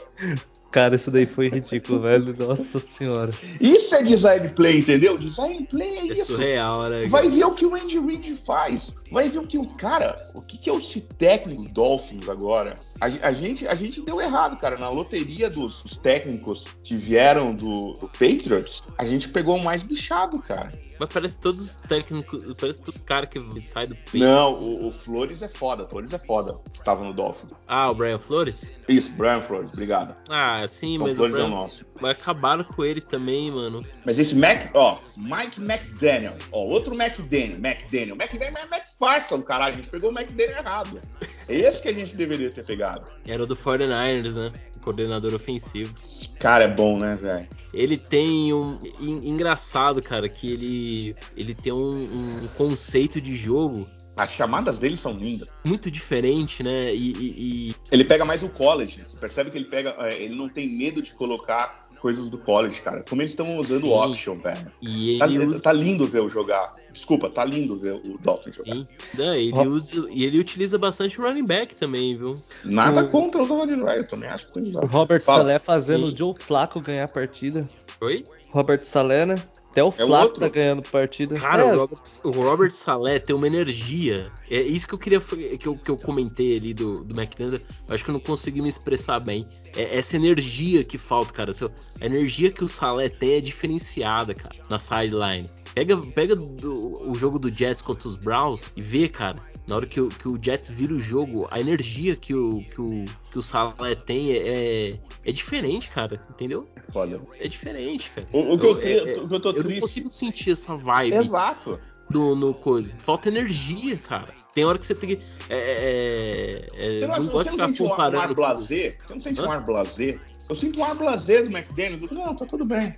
Cara, isso daí foi ridículo, velho. Nossa senhora. Isso é design play, entendeu? Design play é, é isso. Surreal, né? Vai ver o que o Andy Reid faz. Vai ver o que o. Cara, o que, que é esse técnico Dolphins agora? A, a, gente, a gente deu errado, cara. Na loteria dos, dos técnicos que vieram do, do Patriots, a gente pegou o mais bichado, cara. Mas parece todos os técnicos, parece todos os caras que saem do peito. Não, o, o, Flores é foda, o Flores é foda, que tava no Dolphins. Ah, o Brian Flores? Isso, Brian Flores, obrigado. Ah, sim, então, mas Flores o Brian... é o nosso. Mas acabaram com ele também, mano. Mas esse Mac, ó, Mike McDaniel, ó, outro McDaniel, McDaniel. McDaniel é McPherson, caralho, a gente pegou o McDaniel errado. Esse que a gente deveria ter pegado. Era o do 49ers, né? coordenador ofensivo. Cara, é bom, né, velho? Ele tem um. Engraçado, cara, que ele, ele tem um, um conceito de jogo as chamadas dele são lindas. Muito diferente, né? E, e, e... Ele pega mais o college. Você percebe que ele pega. É, ele não tem medo de colocar coisas do college, cara. Como eles estão usando o option, velho. E tá, usa... tá, lindo ver o jogar. Desculpa, tá lindo ver o Dolphins jogar. Sim. Não, ele oh. usa, e ele utiliza bastante o running back também, viu? Nada o... contra o running back, eu também acho que tem O Robert Fala. Salé fazendo Sim. o Joe Flaco ganhar a partida. Oi? Robert Salé, né? Até o é Flaco tá ganhando partida. Cara, é. o, Robert, o Robert Salé tem uma energia. É isso que eu queria que eu, que eu comentei ali do, do McDaniels. Acho que eu não consegui me expressar bem. É essa energia que falta, cara. A energia que o Salé tem é diferenciada, cara, na sideline. Pega, pega do, o jogo do Jets contra os Browns e vê, cara. Na hora que o, que o Jets vira o jogo, a energia que o, que o, que o Salé tem é, é, é diferente, cara. Entendeu? Olha. É diferente, cara. O, o que, eu, eu, é, que eu tô triste. Eu não consigo sentir essa vibe. Exato. Do, no coisa. Falta energia, cara. Tem hora que você tem que. É, é, é você não, não gosta de ficar comparando. Um ar blazer? Você não sente Hã? um ar blazer? Eu sinto um ar blazer do McDaniels. Não, tá tudo bem.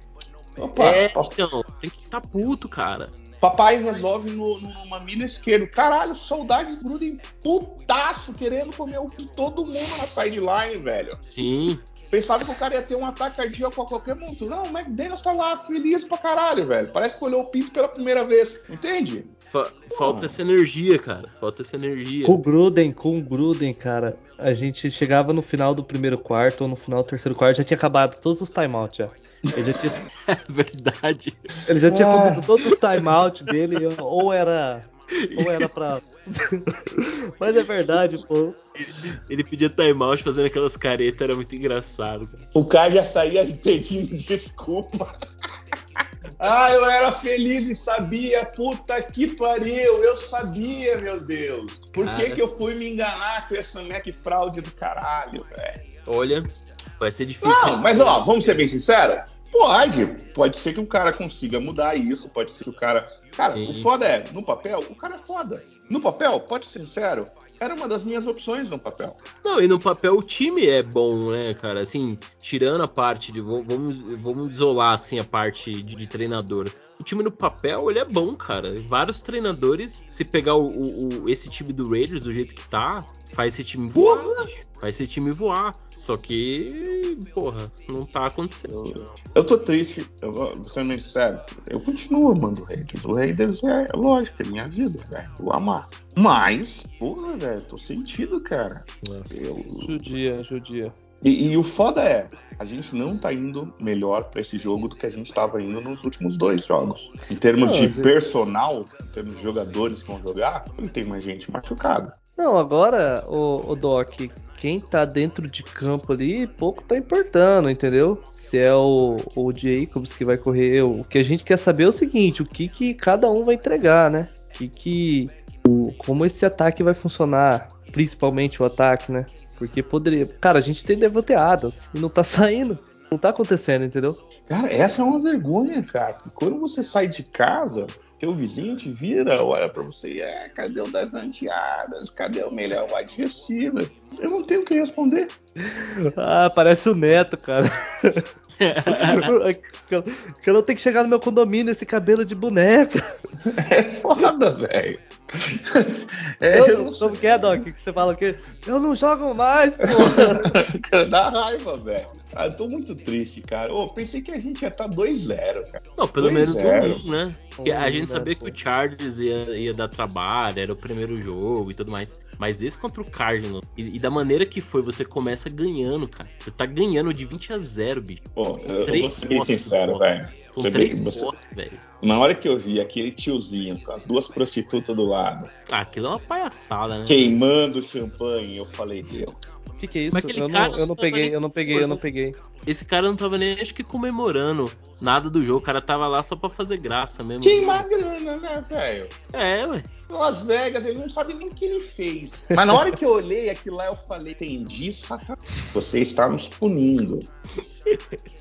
Opa, é, então, tem que estar tá puto, cara. Papai resolve no, no mamilo esquerdo. Caralho, saudades Gruden putaço, querendo comer o todo mundo na sideline, velho. Sim. Pensava que o cara ia ter um ataque cardíaco a qualquer momento. Não, o McDaniels tá lá feliz pra caralho, velho. Parece que olhou o pinto pela primeira vez. Entende? Fa falta essa energia, cara. Falta essa energia. Com o Gruden, com o Gruden, cara, a gente chegava no final do primeiro quarto ou no final do terceiro quarto, já tinha acabado todos os timeouts já. Ele já tinha, É verdade. ele já tinha Ah. comido todos os timeouts dele, ou era. Ou era pra. Mas é verdade, pô. Ele pedia timeout fazendo aquelas caretas, era muito engraçado, cara. O cara já saía pedindo desculpa. ah, eu era feliz e sabia. Puta que pariu. Eu sabia, meu Deus. Por que, Cara. que eu fui me enganar com essa Mac fraude do caralho, velho? Olha, vai ser difícil. Não, mas ó, vamos ser bem sinceros? Pode. Pode ser que o cara consiga mudar isso, pode ser que o cara. Cara, Sim. o foda é, no papel, o cara é foda. No papel, pode ser sincero, era uma das minhas opções no papel. Não, e no papel o time é bom, né, cara? Assim, tirando a parte de. Vamos, vamos isolar assim a parte de, de treinador. O time no papel, ele é bom, cara. Vários treinadores, se pegar o, o- o- esse time do Raiders do jeito que tá, faz esse time voar. Faz esse time voar. Só que, porra, não tá acontecendo. Eu tô triste, eu vou ser bem sincero. Eu continuo amando o Raiders. O Raiders é, lógico, é minha vida, velho. Vou amar. Mas, porra, velho, tô sentido, cara. Eu, Judia, judia. E, e o foda é, a gente não tá indo melhor pra esse jogo do que a gente tava indo nos últimos dois jogos. Em termos Não, de gente. personal, em termos de jogadores que vão jogar, ele tem mais gente machucada. Não, agora, o, o Doc, quem tá dentro de campo ali, pouco tá importando, entendeu? Se é o, o Jacobs que vai correr, o que a gente quer saber é o seguinte, o que, que cada um vai entregar, né? O que que, o, como esse ataque vai funcionar, principalmente o ataque, né? Porque poderia, cara, a gente tem devoteadas e não tá saindo, não tá acontecendo, entendeu? Cara, essa é uma vergonha, cara. Quando você sai de casa, teu vizinho te vira, olha pra você, é, cadê o das anteadas? Cadê o melhor wide receiver? Eu não tenho o que responder. Ah, parece o Neto, cara. que eu não tenho que chegar no meu condomínio esse cabelo de boneca. É foda, velho. É, eu sei. como que é, Doc? Que você fala que eu não jogo mais, pô. Dá raiva, velho. Ah, eu tô muito triste, cara. Ô, pensei que a gente ia estar 2-0, cara. Não, pelo menos um, né? Porque a gente né, sabia pô. que o Chargers ia, ia dar trabalho, era o primeiro jogo e tudo mais. Mas esse contra o Cardinals, e, e da maneira que foi, você começa ganhando, cara. Você tá ganhando de 20 a 0, bicho. Pô, eu, eu vou ser bem sincero, velho. São Você três posses, velho. Na hora que eu vi aquele tiozinho com as duas prostitutas do lado, Ah, aquilo é uma palhaçada, né? queimando champanhe, eu falei, deu. O que, que é isso? Mas aquele Eu cara não, eu não peguei, eu não peguei, eu não peguei. Esse cara não tava nem acho que comemorando nada do jogo. O cara tava lá só pra fazer graça mesmo. Queimar grana, né, velho? É, ué. Las Vegas, ele não sabe nem o que ele fez. Mas na hora que eu olhei aquilo lá, eu falei, entendi, Satanás. Você está nos punindo.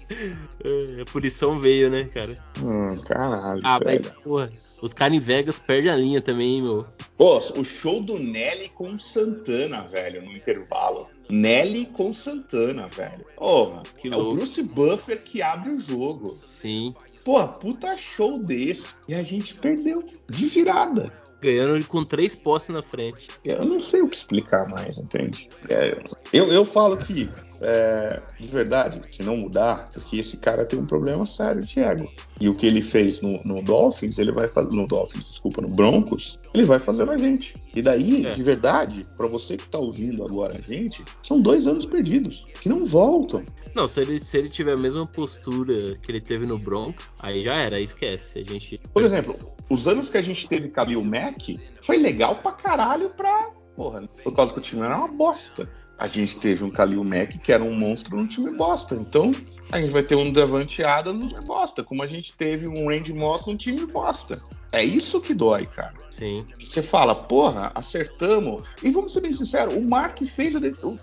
É, a punição veio, né, cara? Hum, caralho, Ah, velho. mas, porra, os caras em Vegas perdem a linha também, hein, meu. Pô, o show do Nelly com Santana, velho, no intervalo. Nelly com Santana, velho. Porra, Que é o. Bruce Buffer que abre o jogo. Sim. Porra, puta show desse. E a gente perdeu de virada. Ganhando com três posses na frente. Eu não sei o que explicar mais, entende? É, eu, eu falo que, é, de verdade, se não mudar, porque esse cara tem um problema sério de ego. E o que ele fez no, no Dolphins, ele vai fazer. No Dolphins, desculpa, no Broncos, ele vai fazer na gente. E daí, É. de verdade, pra você que tá ouvindo agora a gente, são dois anos perdidos, que não voltam. Não, se ele, se ele tiver a mesma postura que ele teve no Broncos, aí já era, aí esquece. A gente. Por exemplo, os anos que a gente teve Khalil Mack foi legal pra caralho pra. Porra, por causa que o time era uma bosta. A gente teve um Khalil Mack que era um monstro no time bosta. Então, a gente vai ter um Davante Adams no time bosta, como a gente teve um Randy Moss no time bosta. É isso que dói, cara. Sim. Você fala, porra, acertamos. E vamos ser bem sinceros, o Mark fez a decisão.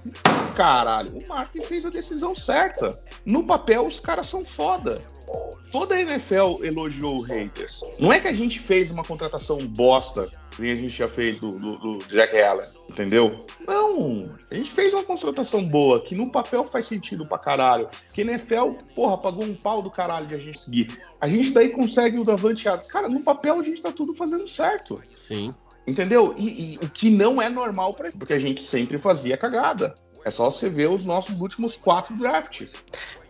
Caralho, o Mark fez a decisão certa. No papel, os caras são foda. Toda a NFL elogiou o Raiders. Não é que a gente fez uma contratação bosta, nem a gente já fez do, do- do Jack Allen, entendeu? Não, a gente fez uma contratação boa, que no papel faz sentido pra caralho. Que NFL, porra, pagou um pau do caralho de a gente seguir. A gente daí consegue o Davante Adams. Cara, no papel a gente tá tudo fazendo certo. Sim. Entendeu? E, e o que não é normal pra porque a gente sempre fazia cagada. É só você ver os nossos últimos quatro drafts.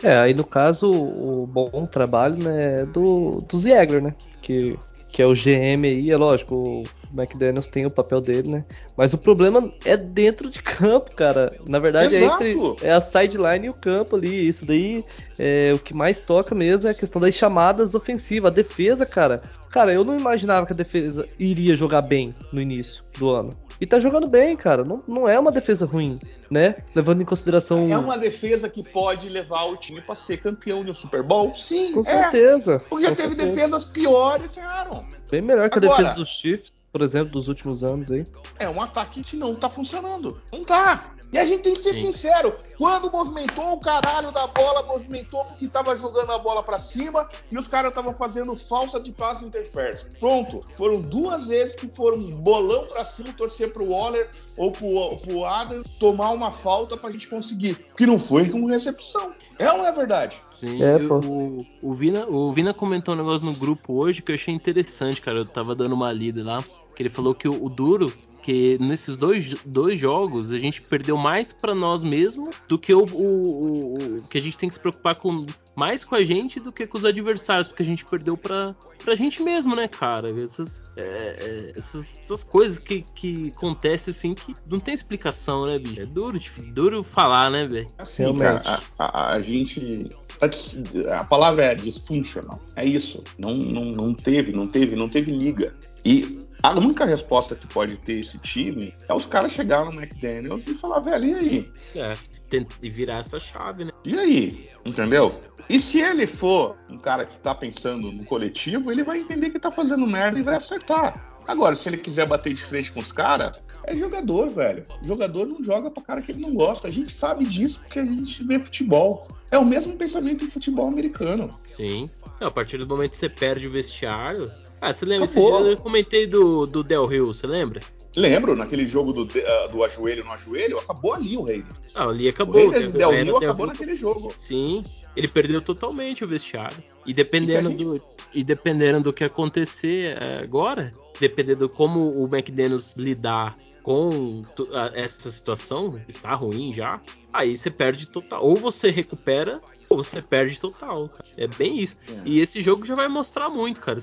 É, aí no caso, o bom trabalho né, é do, do Ziegler, né? Que, que é o GM aí, é lógico, o McDaniels tem o papel dele, né? Mas o problema é dentro de campo, cara. Na verdade, é, entre, é a sideline e o campo ali. Isso daí é o que mais toca mesmo é a questão das chamadas ofensivas. A defesa, cara. Cara, eu não imaginava que a defesa iria jogar bem no início do ano. E tá jogando bem, cara. Não, não é uma defesa ruim, né? Levando em consideração. É uma defesa que pode levar o time para ser campeão de um Super Bowl? Sim. Com é. certeza. Porque já teve certeza. defesas piores, Aaron. Bem melhor que Agora, a defesa dos Chiefs, por exemplo, dos últimos anos aí. É um ataque que não tá funcionando. Não tá. E a gente tem que ser Sim. sincero. Quando movimentou o caralho da bola, movimentou porque tava jogando a bola para cima e os caras estavam fazendo falsa de passe interference. Pronto. Foram duas vezes que foram bolão para cima, torcer pro Waller ou pro, pro Adam tomar uma falta pra gente conseguir. Que não foi com recepção. É ou não é verdade? Sim, é, eu, o, o, Vina, o Vina comentou um negócio no grupo hoje que eu achei interessante, cara. Eu tava dando uma lida lá. Que ele falou que o, o duro que nesses dois, dois jogos a gente perdeu mais para nós mesmos do que o, o, o, que a gente tem que se preocupar com mais com a gente do que com os adversários, porque a gente perdeu pra, pra gente mesmo, né, cara? Essas, é, é essas, essas, coisas que, que acontecem assim que não tem explicação, né, bicho? É duro, duro falar, né, velho? Assim, Realmente. Cara, a, a, a gente a palavra é dysfunctional. É isso. Não, não, não teve, não teve, não teve liga. E a única resposta que pode ter esse time é os caras chegarem no McDaniels e falar, velho, e aí? É, e virar essa chave, né? E aí? Entendeu? E se ele for um cara que tá pensando no coletivo, ele vai entender que tá fazendo merda e vai acertar. Agora, se ele quiser bater de frente com os caras, é jogador, velho. O jogador não joga pra cara que ele não gosta. A gente sabe disso porque a gente vê futebol. É o mesmo pensamento em futebol americano. Sim. a partir do momento que você perde o vestiário, ah, você lembra? Eu comentei do, do Del Rio, você lembra? Lembro, naquele jogo do, uh, do ajoelho no ajoelho, acabou ali o Raiders. Ah, ali acabou. O Del Rio acabou naquele jogo. Sim, ele perdeu totalmente o vestiário. E dependendo, gente... do, e dependendo do que acontecer uh, agora, dependendo de como o McDaniels lidar com essa situação, está ruim já, aí você perde total. Ou você recupera, você perde total. Cara. É bem isso. É. E esse jogo já vai mostrar muito, cara.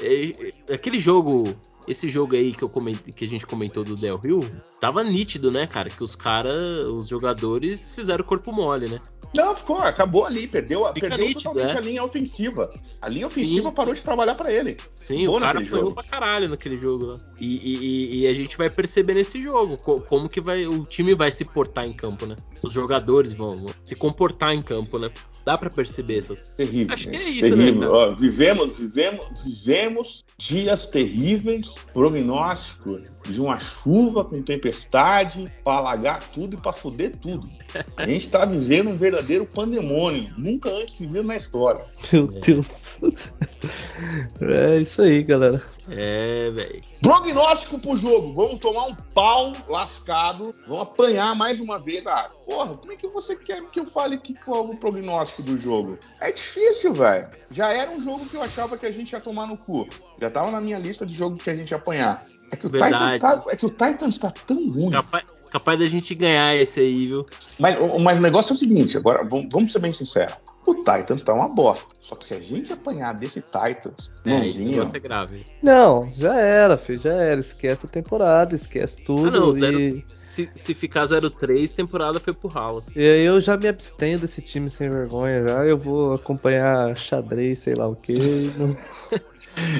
É, é, aquele jogo. Esse jogo aí que, eu comentei, que a gente comentou do Del Rio, tava nítido, né, cara? Que os caras, os jogadores fizeram corpo mole, né? Não, ficou, acabou ali, perdeu, perdeu nítido, totalmente é. a linha ofensiva. A linha ofensiva sim, parou de trabalhar para ele. Sim, o cara foi pra caralho naquele jogo lá. E, e, e, a gente vai perceber nesse jogo como que vai, o time vai se portar em campo, né? Os jogadores vão, vão se comportar em campo, né? Dá para perceber essas. Terrível. Acho que é isso, né, terrível. né? Ó, vivemos, vivemos, vivemos dias terríveis, prognóstico de uma chuva com tempestade para alagar tudo e para foder tudo. A gente está vivendo um verdadeiro pandemônio, nunca antes vivido na história. Meu Deus. É isso aí, galera. É, velho. Prognóstico pro jogo. Vamos tomar um pau lascado. Vamos apanhar mais uma vez. Ah, porra, como é que você quer que eu fale que qual é o prognóstico do jogo? É difícil, velho. Já era um jogo que eu achava que a gente ia tomar no cu. Já tava na minha lista de jogo que a gente ia apanhar. É que o, Titan tá, é que o Titans tá tão ruim. Capaz, capaz da gente ganhar esse aí, viu? Mas, mas o negócio é o seguinte, agora vamos, vamos ser bem sinceros. O Titans tá uma bosta. Só que se a gente apanhar desse Titans, é, isso é grave. Não, já era, filho, já era. Esquece a temporada, esquece tudo. Ah, não, zero, e... se, se ficar 0-3, temporada foi pro ralo. E aí eu já me abstenho desse time sem vergonha já. Eu vou acompanhar xadrez, sei lá o que.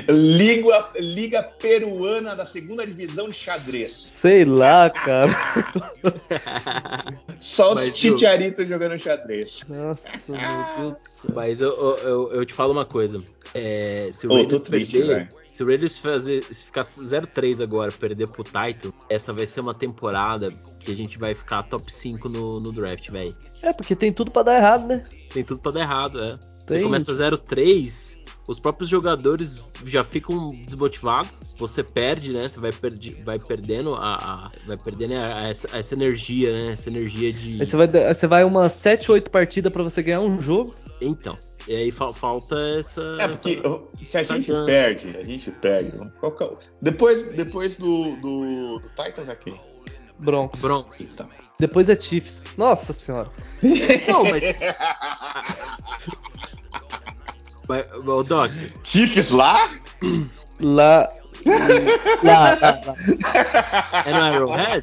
Liga, Liga Peruana da segunda divisão de xadrez. Sei lá, cara. Só os titiaritos jogando xadrez. Nossa, meu Deus do céu. Mas eu, eu, eu te falo uma coisa. É, se o Raiders perder. Se o Raiders fazer, se ficar 0-3 agora, perder pro Titan, essa vai ser uma temporada que a gente vai ficar top 5 no, no draft, velho. É, porque tem tudo para dar errado, né? Tem tudo para dar errado, é. Tem. Você começa 0-3, os próprios jogadores já ficam desmotivados. Você perde, né? Você vai, perdi, vai perdendo a, a vai perdendo a, a essa, essa, energia, né? Essa energia de. Aí você vai, você vai umas 7, 8 partidas para você ganhar um jogo. Então. E aí fa falta essa. É, porque essa, se a gente perde, a gente perde. É depois, depois do, do, do Titans aqui. Broncos. Broncos. Eita. Depois é Chiefs. Nossa senhora. Não, mas. ô, Doc, Chiefs lá? Lá. lá, lá, lá. é no Arrowhead?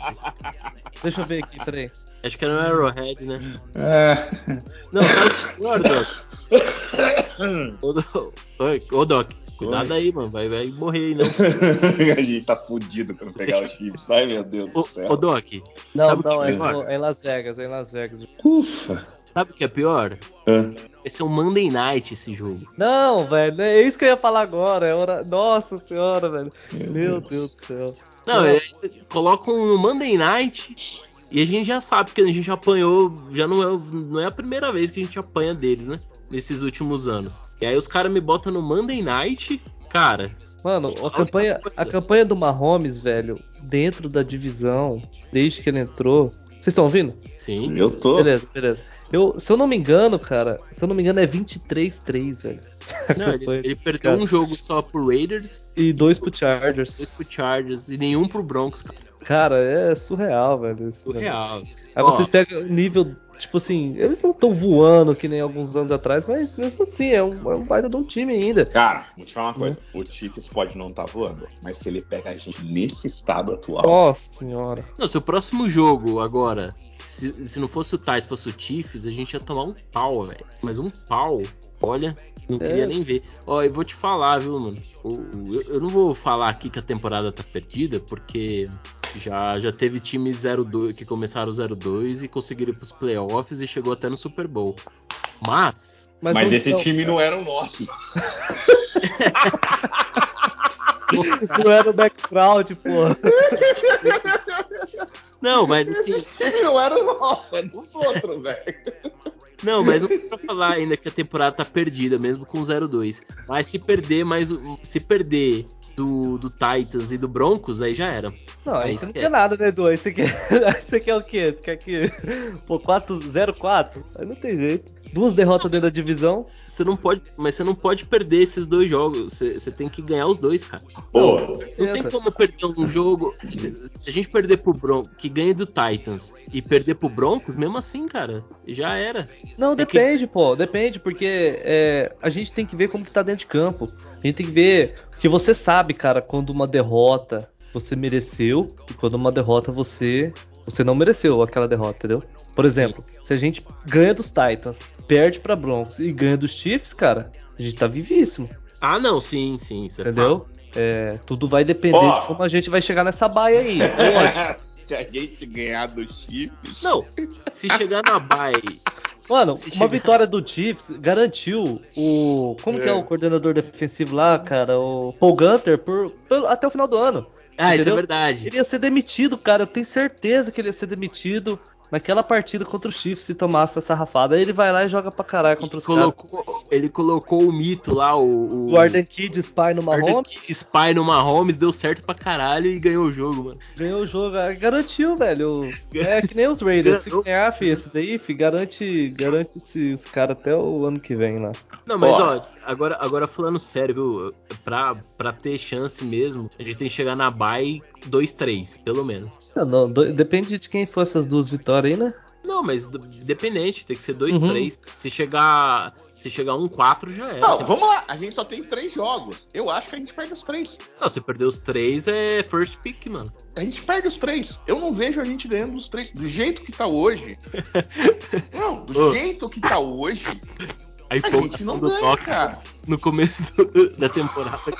Deixa eu ver aqui, peraí. Acho que é no Arrowhead, né? É. Não, o pior, Doc? Ô, Doc, Oi, ô, Doc, cuidado aí, mano. Vai, vai morrer aí, não. a gente tá fudido quando pegar o Chiefs. Ai, meu Deus Ô, do céu. ô, Doc, Não, Sabe o que não, é é, no- é em Las Vegas, é em Las Vegas. Ufa. Sabe o que é pior? Ah. Esse é um Monday Night, esse jogo. Não, velho, é isso que eu ia falar agora. É hora... Nossa senhora, velho. Meu Deus do céu. Não, é, colocam no Monday Night e a gente já sabe que a gente apanhou, já não é, não é a primeira vez que a gente apanha deles, né? Nesses últimos anos. E aí os caras me botam no Monday Night, cara. Mano, a campanha, a campanha do Mahomes, velho, dentro da divisão, desde que ele entrou. Vocês estão ouvindo? Sim. Eu tô. Beleza, beleza. Eu, se eu não me engano, cara, se eu não me engano é 23-3, velho. Não, ele, ele perdeu caras. um jogo só pro Raiders, E dois pro Chargers. dois pro Chargers e nenhum pro Broncos, cara. Cara, é surreal, velho. Surreal. Aí Ó, vocês pegam o nível, tipo assim, eles não estão voando que nem alguns anos atrás, mas mesmo assim, é um, é um baita de um time ainda. Cara, vou te falar uma coisa. O Chiefs pode não estar voando, mas se ele pega a gente nesse estado atual. Nossa senhora. Não, se o próximo jogo agora, se, se não fosse o Tais, fosse o Chiefs, a gente ia tomar um pau, velho. Mas um pau, olha, não queria É. nem ver. Ó, eu vou te falar, viu, mano? Eu, eu não vou falar aqui que a temporada tá perdida, porque já, já teve times 02 que começaram 02 e conseguiram ir pros playoffs e chegou até no Super Bowl. Mas, Mas, vamos- esse não, time não era o nosso. não era o background, porra. não, mas assim, não era o nosso, é dos outros, velho. Não, mas não dá pra falar ainda que a temporada tá perdida, mesmo com 0-2. Mas se perder mais. Se perder do, do Titans e do Broncos, aí já era. Não, aí você não quer nada, né, Edu? Aí você quer, aí você quer o quê? Você quer que. Pô, 4-0-4? Aí não tem jeito. Duas derrotas dentro da divisão. Você não pode. Mas você não pode perder esses dois jogos. Você, você tem que ganhar os dois, cara. Pô, Não tem como perder um jogo. Se, se a gente perder pro Broncos, que ganha do Titans, e perder pro Broncos, mesmo assim, cara, já era. Não, É que- depende, pô. Depende, porque é, a gente tem que ver como que tá dentro de campo. A gente tem que ver. Porque você sabe, cara, quando uma derrota você mereceu e quando uma derrota você. Você não mereceu aquela derrota, entendeu? Por exemplo, se a gente ganha dos Titans, perde pra Broncos e ganha dos Chiefs, cara, a gente tá vivíssimo, Ah, não, sim, sim, isso é entendeu? É, tudo vai depender Ó. de como a gente vai chegar nessa baia aí. Lógico. se a gente ganhar do Chiefs. Não, se chegar na bye. Mano, Se uma chegar- vitória do Chiefs garantiu o. Como que é É. o coordenador defensivo lá, cara? O Paul Gunter por, pelo- até o final do ano. Ah, isso é Entendeu? verdade. Ele ia ser demitido, cara. Eu tenho certeza que ele ia ser demitido naquela partida contra o Chiefs se tomasse essa rafada. Aí ele vai lá e joga pra caralho contra os caras. ele colocou o mito lá, o. O Arden Kid spy no Arden Mahomes, Kid Spy no Mahomes, deu certo pra caralho e ganhou o jogo, mano. ganhou o jogo. ah, Garantiu, velho. É que nem os Raiders. Se ganhar, fi, esse daí, fi, garante, garante esses caras até o ano que vem lá. Não, mas Ó. ó, agora, agora falando sério, viu? Pra, pra ter chance mesmo, a gente tem que chegar na bye 2-3, pelo menos. Não, não, do- depende de quem for essas duas vitórias aí, né? Não, mas d- independente, tem que ser 2-3. Uhum. Se chegar. Se chegar 1-4 já era. Não, vamos lá. A gente só tem três jogos. Eu acho que a gente perde os três. Não, se perder os três é first pick, mano. A gente perde os três. Eu não vejo a gente ganhando os três. Do jeito que tá hoje. Não, do Ô. jeito que tá hoje, A a gente não do ganha, cara. no começo do- da temporada.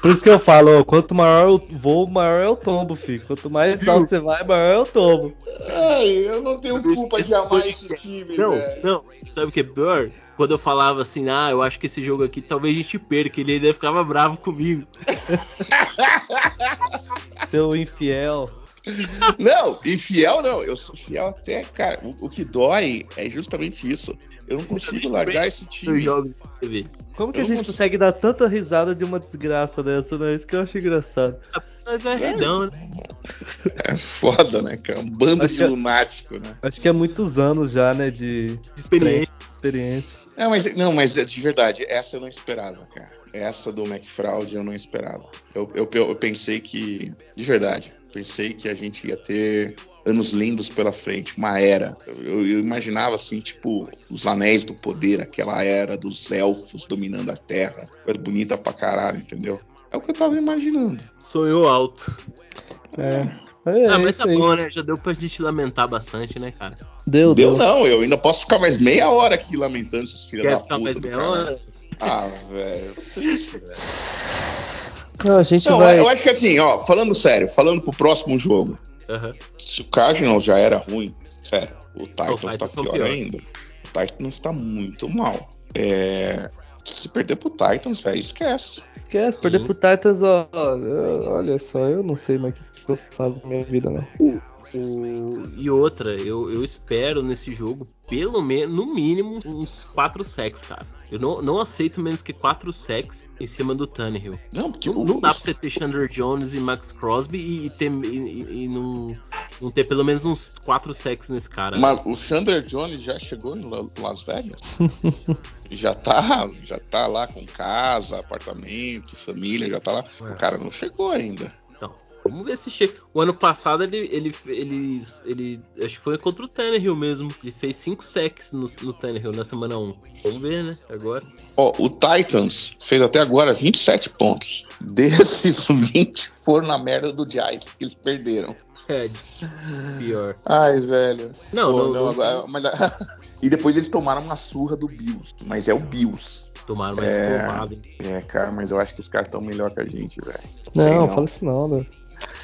Por isso que eu falo, ó, quanto maior o voo, maior é o tombo, filho. Quanto mais alto você vai, maior é o tombo. Ai, eu não tenho culpa de amar esse esse time, Não, velho. não, sabe o que é pior? Quando eu falava assim, ah, eu acho que esse jogo aqui talvez a gente perca, ele ainda ficava bravo comigo. Seu infiel. Não, infiel não. Eu sou fiel até, cara. O, o que dói é justamente isso. Eu não consigo largar esse time. jogos vê. Como que Eu a gente consegue dar tanta risada de uma desgraça dessa, né? Isso que eu acho engraçado. Mas é redão, né? É foda, né, cara? Um bando Acho de que- lunático, né? Acho que é muitos anos já, né, de De experiência. experiência. Não, mas, não, mas de verdade, essa eu não esperava, cara. Essa do McFraud eu não esperava. Eu, eu, eu pensei que, de verdade, Pensei que a gente ia ter anos lindos pela frente, uma era. Eu, eu, imaginava assim, tipo, os anéis do poder, aquela era dos elfos dominando a terra. Coisa bonita pra caralho, entendeu? É o que eu tava imaginando. Sonhou alto. É. É, ah, mas tá aí. bom, né? Já deu pra gente lamentar bastante, né, cara? Deu, Deu deu. não, eu ainda posso ficar mais meia hora aqui lamentando esses filhos Quer da ficar puta. mais do meia hora? Ah, velho. Não, a gente Não, vai. eu acho que assim, ó, falando sério, falando pro próximo jogo, Aham. se o Cardinals já era ruim, sério, o Titans, Titans tá pior, pior. ainda. O Titans tá muito mal. É, Se perder pro Titans, velho, esquece. Esquece, Sim. perder pro Titans, ó, ó, olha só, eu não sei mais o que eu faço na minha vida, não. O- E outra, eu, eu espero nesse jogo, pelo menos, no mínimo, uns 4 sacks, cara. Eu não, não aceito menos que 4 sacks em cima do Tannehill. Não, porque Não, não dá pra você ter Chandler Jones e Max Crosby e, e ter, e, e- não, não ter pelo menos uns 4 sacks nesse cara. né? Mas o Chandler Jones já chegou em La- Las Vegas? já tá, já tá lá com casa, apartamento, família, já tá lá. É. O cara não chegou ainda. Vamos ver se chega. O ano passado ele, ele, ele, ele, acho que foi contra o Tannehill mesmo. Ele fez 5 sacks no, no Tannehill na semana 1. Vamos ver, né? Agora. Ó, o Titans fez até agora 27 pontos. Desses 20 foram na merda do Giants, que eles perderam. É, pior. Ai, velho. Não, Pô, não, não. agora- mas- e depois eles tomaram uma surra do Bills. Mas é o Bills. Tomaram mais É. É, cara, mas eu acho que os caras estão melhor que a gente, velho. Sei Não, fala isso não, né?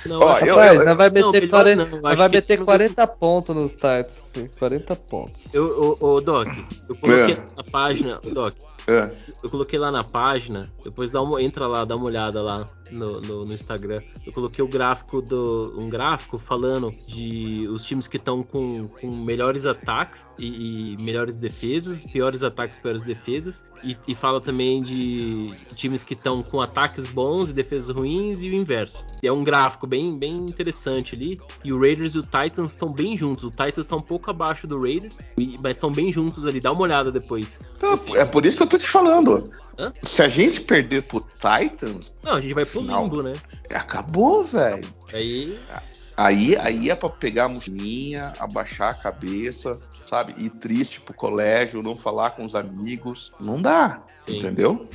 Não, Ó, eu- Rapaz, eu- nós vai não, meter, melhor 40, não, vai meter não 40 pontos nos Titans. filho, 40 pontos. eu, ô, ô, Doc, eu coloquei É. na página, Doc, É. eu coloquei lá na página, depois dá uma, entra lá, dá uma olhada lá no, no, no Instagram. Eu coloquei o gráfico do. um gráfico falando de os times que estão com, com melhores ataques e, e melhores defesas, piores ataques, piores defesas. E, e fala também de times que estão com ataques bons e defesas ruins e o inverso. E é um gráfico bem, bem interessante ali. E o Raiders e o Titans estão bem juntos. O Titans está um pouco abaixo do Raiders, mas estão bem juntos ali. Dá uma olhada depois. Então, é por isso que eu tô te falando. Hã? Se a gente perder pro Titans, Não, a gente vai pro Não. limbo, né? acabou, velho. Aí. Aí, aí é pra pegar a mochilinha, abaixar a cabeça, sabe? Ir triste pro colégio, não falar com os amigos. Não dá, Sim. entendeu?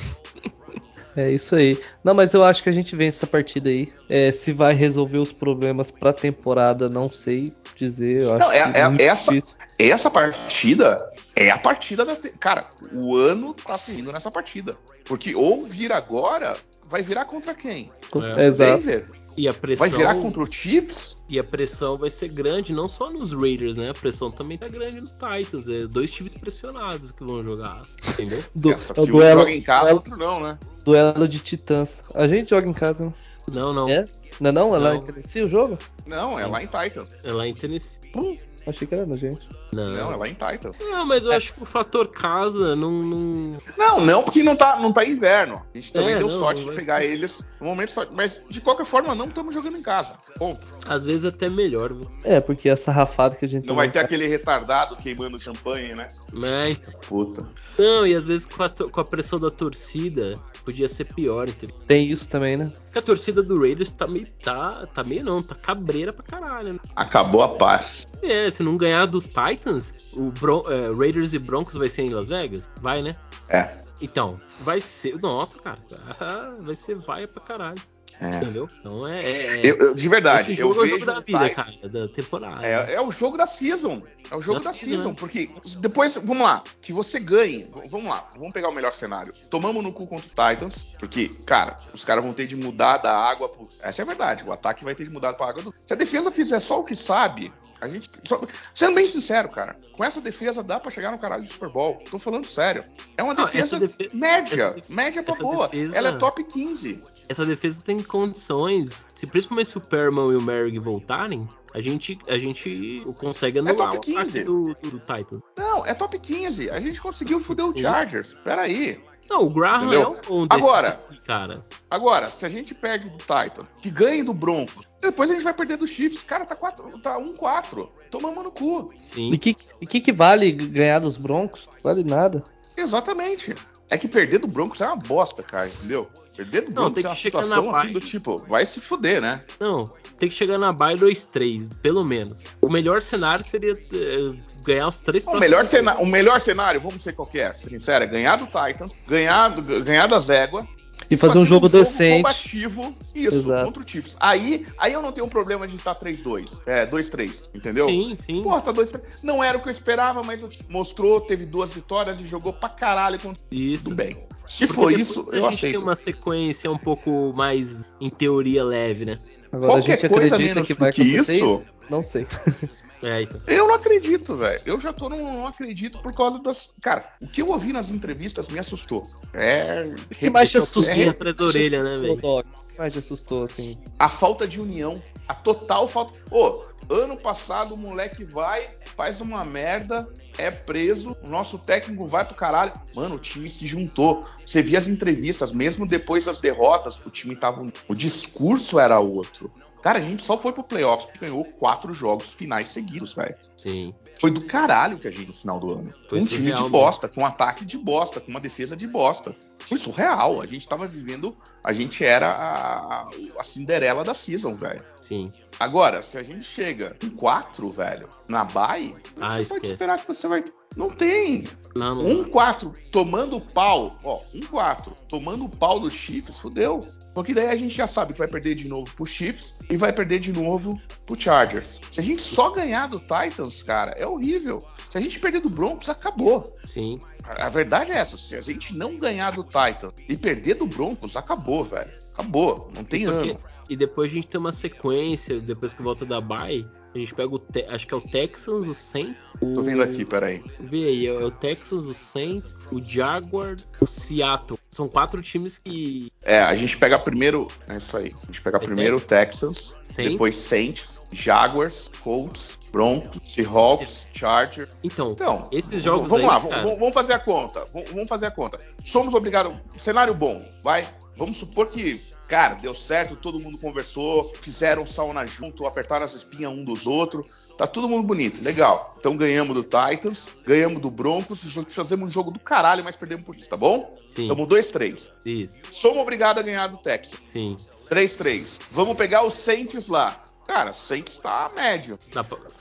É isso aí. Não, mas eu acho que a gente vence essa partida aí. É, se vai resolver os problemas pra temporada, não sei dizer. Eu acho Não, é- que é- muito essa-. Essa partida é a partida da. te- Cara, o ano tá se indo nessa partida. Porque ou vira agora, vai virar contra quem? É. Exato. Denver. E a pressão. Vai virar contra o Chiefs? E a pressão vai ser grande, não só nos Raiders, né? A pressão também tá grande nos Titans. É dois times pressionados que vão jogar. Entendeu? Du- Essa é o um duelo, joga em casa, duelo, outro não, né? duelo de titãs. A gente joga em casa, né? Não, não. É? Não é não? É lá Não. em Tennessee o jogo? Não, é lá em Titan. É lá em Tennessee. Hum, achei que era na gente. Não. Não, é lá em Titan. Não, mas eu acho que o fator casa não. não... Não, não, porque não tá, não tá inverno. A gente também É, deu não, sorte não de pegar eles no momento só. Mas de qualquer forma, não estamos jogando em casa. Ponto. Às vezes até melhor, viu? É, porque essa rafada que a gente Não vai ter casa- aquele retardado queimando champanhe, né? Mas, Puta. não, e às vezes com a, to- com a pressão da torcida podia ser pior, entendeu? Tem isso também, né? Porque a torcida do Raiders tá meio. Tá, tá meio não, tá cabreira pra caralho, né? Acabou a paz. É, se não ganhar dos Titans, o Bron- é, Raiders e Broncos vai ser em Las Vegas? Vai, né? É. Então, vai ser. Nossa, cara. Vai ser vaia pra caralho. É. Entendeu? Então é. é- Eu, eu- de verdade, esse eu jogo é o jogo da o vida, Ti- cara, da temporada. É, é o jogo da season. É o jogo Da da, season, season, né? porque depois, vamos lá, que você ganhe, vamos lá, vamos pegar o melhor cenário. Tomamos no cu contra os Titans, porque, cara, os caras vão ter de mudar da água pro... Essa é a verdade, o ataque vai ter de mudar pra água do... Se a defesa fizer só o que sabe, a gente... só- Sendo bem sincero, cara, com essa defesa dá pra chegar no caralho do Super Bowl. Tô falando sério. É uma Não, defesa essa defe- média, essa def- média pra boa. defesa- Ela é top 15. Essa defesa tem condições. Se principalmente se o Perman e o Merrick voltarem, a gente, a gente consegue anular top o ataque 15. do, do, Titans. Não, é top 15. A gente conseguiu foder o. Chargers. Peraí. Não, o Graham Entendeu? é um bom desse Agora- cara. Agora, se a gente perde do Titan, que ganhe do Broncos, depois a gente vai perder do Chiefs. Cara, tá 4, tá 1-4. Tomamos no cu. E Sim. que, e que que vale ganhar dos Broncos? Vale nada. Exatamente. É que perder do Broncos é uma bosta, cara, entendeu? Perder do Não, Broncos é uma que situação na assim do tipo, vai se fuder, né? Não, tem que chegar na bye 2-3, pelo menos. O melhor cenário seria é, ganhar os três o melhor, cena, o melhor cenário, vamos ser qualquer, é, sincero, é ganhar do Titans, ganhar, do, ganhar da Zégua. E fazer, um jogo, um decente. combativo, isso, Exato. contra o Chiefs. Aí, aí eu não tenho um problema de estar 3-2, é, 2-3, entendeu? Sim, sim. Porra, tá 2-3. Não era o que eu esperava, mas mostrou, teve duas vitórias e jogou pra caralho contra Isso. Tudo bem. Se for isso, eu aceito. A gente tem uma sequência um pouco mais, em teoria, leve, né? Agora Qualquer a gente acredita que vai acontecer isso? isso? Não sei. É, então. Eu não acredito, velho. Eu já tô não, não acredito por causa das. Cara, o que eu ouvi nas entrevistas me assustou. É. O que mais te assustou? É, atrás da orelha, né, velho? O que mais te assustou, assim? A falta de união. A total falta. Ô, ano passado o moleque vai, faz uma merda, é preso, o nosso técnico vai pro caralho. Mano, o time se juntou. Você via as entrevistas, mesmo depois das derrotas, o time tava. O discurso era outro. Cara, a gente só foi pro playoffs e ganhou quatro jogos finais seguidos, velho. Sim. Foi do caralho que a gente no final do ano. Foi um time de bosta, com um ataque de bosta, com uma defesa de bosta. Foi surreal. A gente tava vivendo. A gente era a, a Cinderela da season, velho. Sim. Agora, se a gente chega em quatro, velho, na bye, ah, você esquece. pode esperar que você vai. Não tem. Não, não um 4 tomando pau, ó, um 4 tomando pau dos Chiefs, fudeu. Porque daí a gente já sabe que vai perder de novo pro Chiefs e vai perder de novo pro Chargers. Se a gente só ganhar do Titans, cara, é horrível. Se a gente perder do Broncos, acabou. Sim. A verdade é essa. Se a gente não ganhar do Titans e perder do Broncos, acabou, velho. Acabou. Não tem ano. E depois a gente tem uma sequência, depois que volta da bye, a gente pega o. Te acho que é o Texans, o Saints. O... Tô vendo aqui, peraí. Vê aí, é o Texans, o Saints, o Jaguar, o Seattle. São quatro times que. É, a gente pega primeiro. É isso aí. A gente pega é primeiro o Texans, Saints? depois Saints, Jaguars, Colts, Broncos, Seahawks, Chargers. Então, então esses jogos vamos aí, lá, cara... vamos fazer a conta. Vamos fazer a conta. Somos obrigados. Cenário bom, vai. Vamos supor que Cara, deu certo, todo mundo conversou, fizeram sauna junto, apertaram as espinhas um dos outros. Tá todo mundo bonito, legal. Então ganhamos do Titans, ganhamos do Broncos, fazemos um jogo do caralho, mas perdemos por isso, tá bom? Sim. Tamo 2-3. Isso. Somos obrigados a ganhar do Texas. Sim. 3-3. Vamos pegar os Saints lá. Cara, Saints tá médio.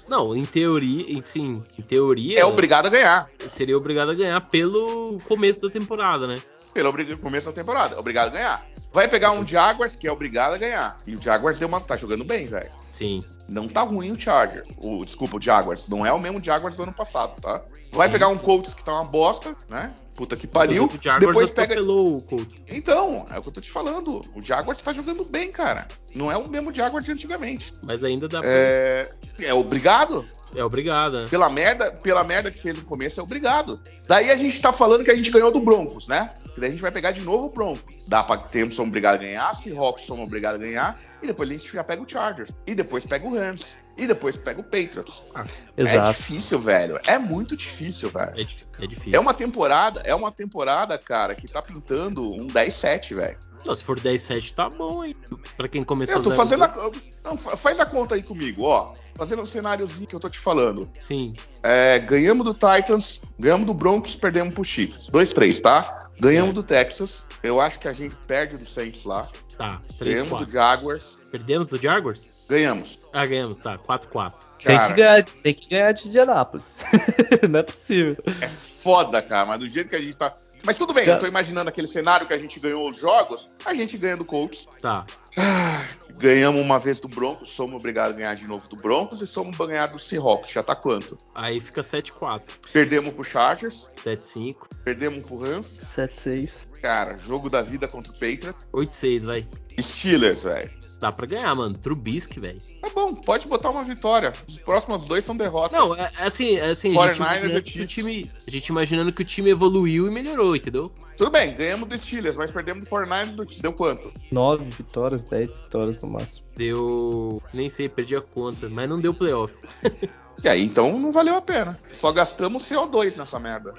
Não, em teoria, sim, em teoria. É obrigado a ganhar. Seria obrigado a ganhar pelo começo da temporada, né? Pelo começo da temporada. Obrigado a ganhar. Vai pegar um Jaguars que é obrigado a ganhar. E o Jaguars deu uma, tá jogando bem, velho. Sim. Não tá ruim o Chargers. O, desculpa, o Jaguars. Não é o mesmo Jaguars do ano passado, tá? Vai sim, pegar um Colts que tá uma bosta, né? Puta que pariu. O Jaguars depois pega. O Colts. Então, é o que eu tô te falando. O Jaguars tá jogando bem, cara. Não é o mesmo Jaguars de antigamente. Mas ainda dá pra. É, é obrigado. É obrigado. Né? Pela merda, pela merda que fez no começo, é obrigado. Daí a gente tá falando que a gente ganhou do Broncos, né? Daí a gente vai pegar de novo o Broncos. Dá pra ter, somos obrigados a ganhar, Seahawks somos obrigados a ganhar, e depois a gente já pega o Chargers. E depois pega o Rams. E depois pega o Patriots. Ah, é difícil, velho. É muito difícil, velho. É, é, difícil. É uma temporada, é uma temporada, cara, que tá pintando um 10-7, velho. se for 10-7, tá bom, hein? Pra quem começou Eu tô fazendo a... Não, faz a conta aí comigo, ó fazendo um cenáriozinho que eu tô te falando. Sim. É, ganhamos do Titans, ganhamos do Broncos, perdemos pro Chiefs. 2-3, tá? Ganhamos do Texas. Eu acho que a gente perde do Saints lá. Tá, 3, Ganhamos 4. do Jaguars. Perdemos do Jaguars? Ganhamos. Ah, ganhamos, tá. 4-4. Tem que, ganhar, tem que ganhar de Indianápolis. Não é possível. É foda, cara, mas do jeito que a gente tá mas tudo bem, eu tô imaginando aquele cenário que a gente ganhou os jogos, a gente ganha do Colts. Tá. Ah, ganhamos uma vez do Broncos, somos obrigados a ganhar de novo do Broncos e somos ganhar do Seahawks. Já tá quanto? Aí fica 7-4. Perdemos pro Chargers. 7-5. Perdemos pro Rams. 7-6. Cara, jogo da vida contra o Patriots. 8-6, vai. Steelers, velho. Dá pra ganhar, mano. Trubisky, velho. Tá bom, pode botar uma vitória. Os próximos dois são derrotas. Não, é, é assim, é assim a, gente time, a gente imaginando que o time evoluiu e melhorou, entendeu? Tudo bem, ganhamos do Steelers, mas perdemos do 49 do Deu quanto? 9 vitórias, 10 vitórias no máximo. Deu. Nem sei, perdi a conta, mas não deu playoff. e aí, então não valeu a pena. Só gastamos CO2 nessa merda.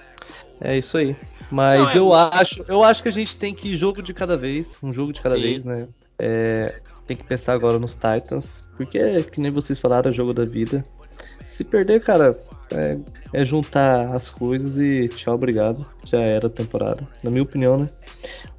É isso aí. Mas não, é eu acho, eu acho que a gente tem que ir jogo de cada vez, um jogo de cada Sim. vez, né? É, tem que pensar agora nos Titans, porque, que nem vocês falaram, é jogo da vida. Se perder, cara, é, é, juntar as coisas e tchau, obrigado. Já era a temporada. Na minha opinião, né?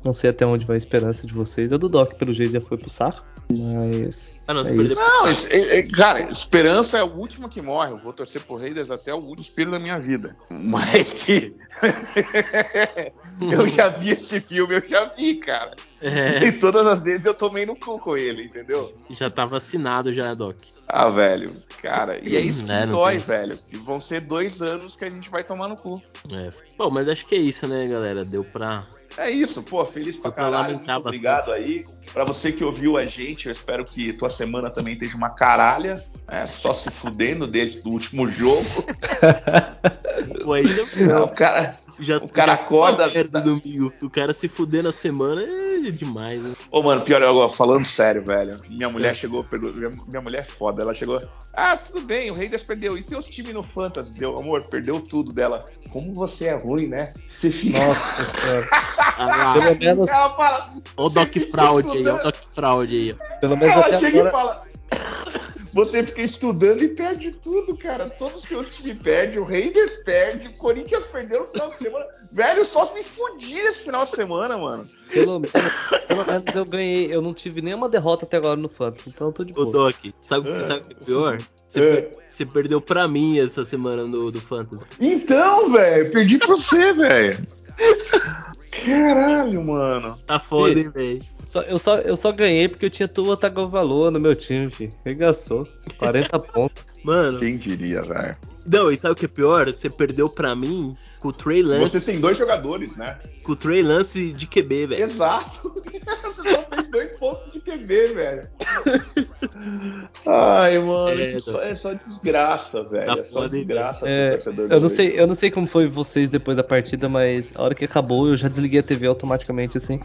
Não sei até onde vai a esperança de vocês. A do Doc, pelo jeito, já foi pro saco. Mas. Ah, não, se É isso. Não, é- é- cara, esperança é o último que morre. Eu vou torcer pro Raiders até o último espelho da minha vida. Mas que. eu já vi esse filme, eu já vi, cara. É, E todas as vezes eu tomei no cu com ele, entendeu? já tá vacinado já, Doc. Ah, velho, cara, e é isso que É, não dói, tem. velho. E vão ser dois anos que a gente vai tomar no cu. É. Bom, mas acho que é isso, né, galera? Deu pra. É isso, pô, feliz pra Deu pra caralho. lamentar Muito obrigado aí. Pra você que ouviu a gente, eu espero que tua semana também esteja uma caralha. É, só se fudendo desde o último jogo. Pô, ainda Não, cara, já, O cara já acorda- uma merda domingo. O cara se fuder na semana é demais, né? Ô, mano, pior, eu, falando sério, velho. Minha mulher chegou, perguntou, minha, minha mulher é foda, ela chegou. Ah, tudo bem, o Raiders perdeu. E seus times no Fantasy? Deu, amor, perdeu tudo dela. Como você é ruim, né? Você fica. Nossa senhora. Ah, Pelo menos, Ela fala. o Doc Fraude aí, ó o Doc Fraude aí, ó. pelo menos Ela até chega agora. e fala. Você fica estudando e perde tudo, cara. Todos os seus times perdem, o Raiders perde, o Corinthians perdeu no final de semana. Velho, só me fudi esse final de semana, mano. Pelo, pelo, pelo menos eu ganhei. Eu não tive nenhuma derrota até agora no Fantasy, então eu tô de Ô, boa. Doc, sabe o que sabe o que é pior? Você, É. per- você perdeu pra mim essa semana no, do Fantasy. Então, velho, perdi pra você, velho. Caralho, mano. Tá foda, hein, velho? Eu, só, eu só ganhei porque eu tinha Tua Tagovailoa no meu time, filho. Regaçou. 40 pontos. Mano, Quem diria, velho? não, e sabe o que é pior? Você perdeu pra mim com o Trey Lance, Você tem dois jogadores, né? com o Trey Lance de QB, velho. Exato. Você só fez dois pontos de QB, velho. Ai, mano, É, é, só, é só desgraça, velho. Tá é só desgraça É, torcedor Eu não sei, eu não sei como foi vocês depois da partida, mas a hora que acabou eu já desliguei a TV automaticamente assim.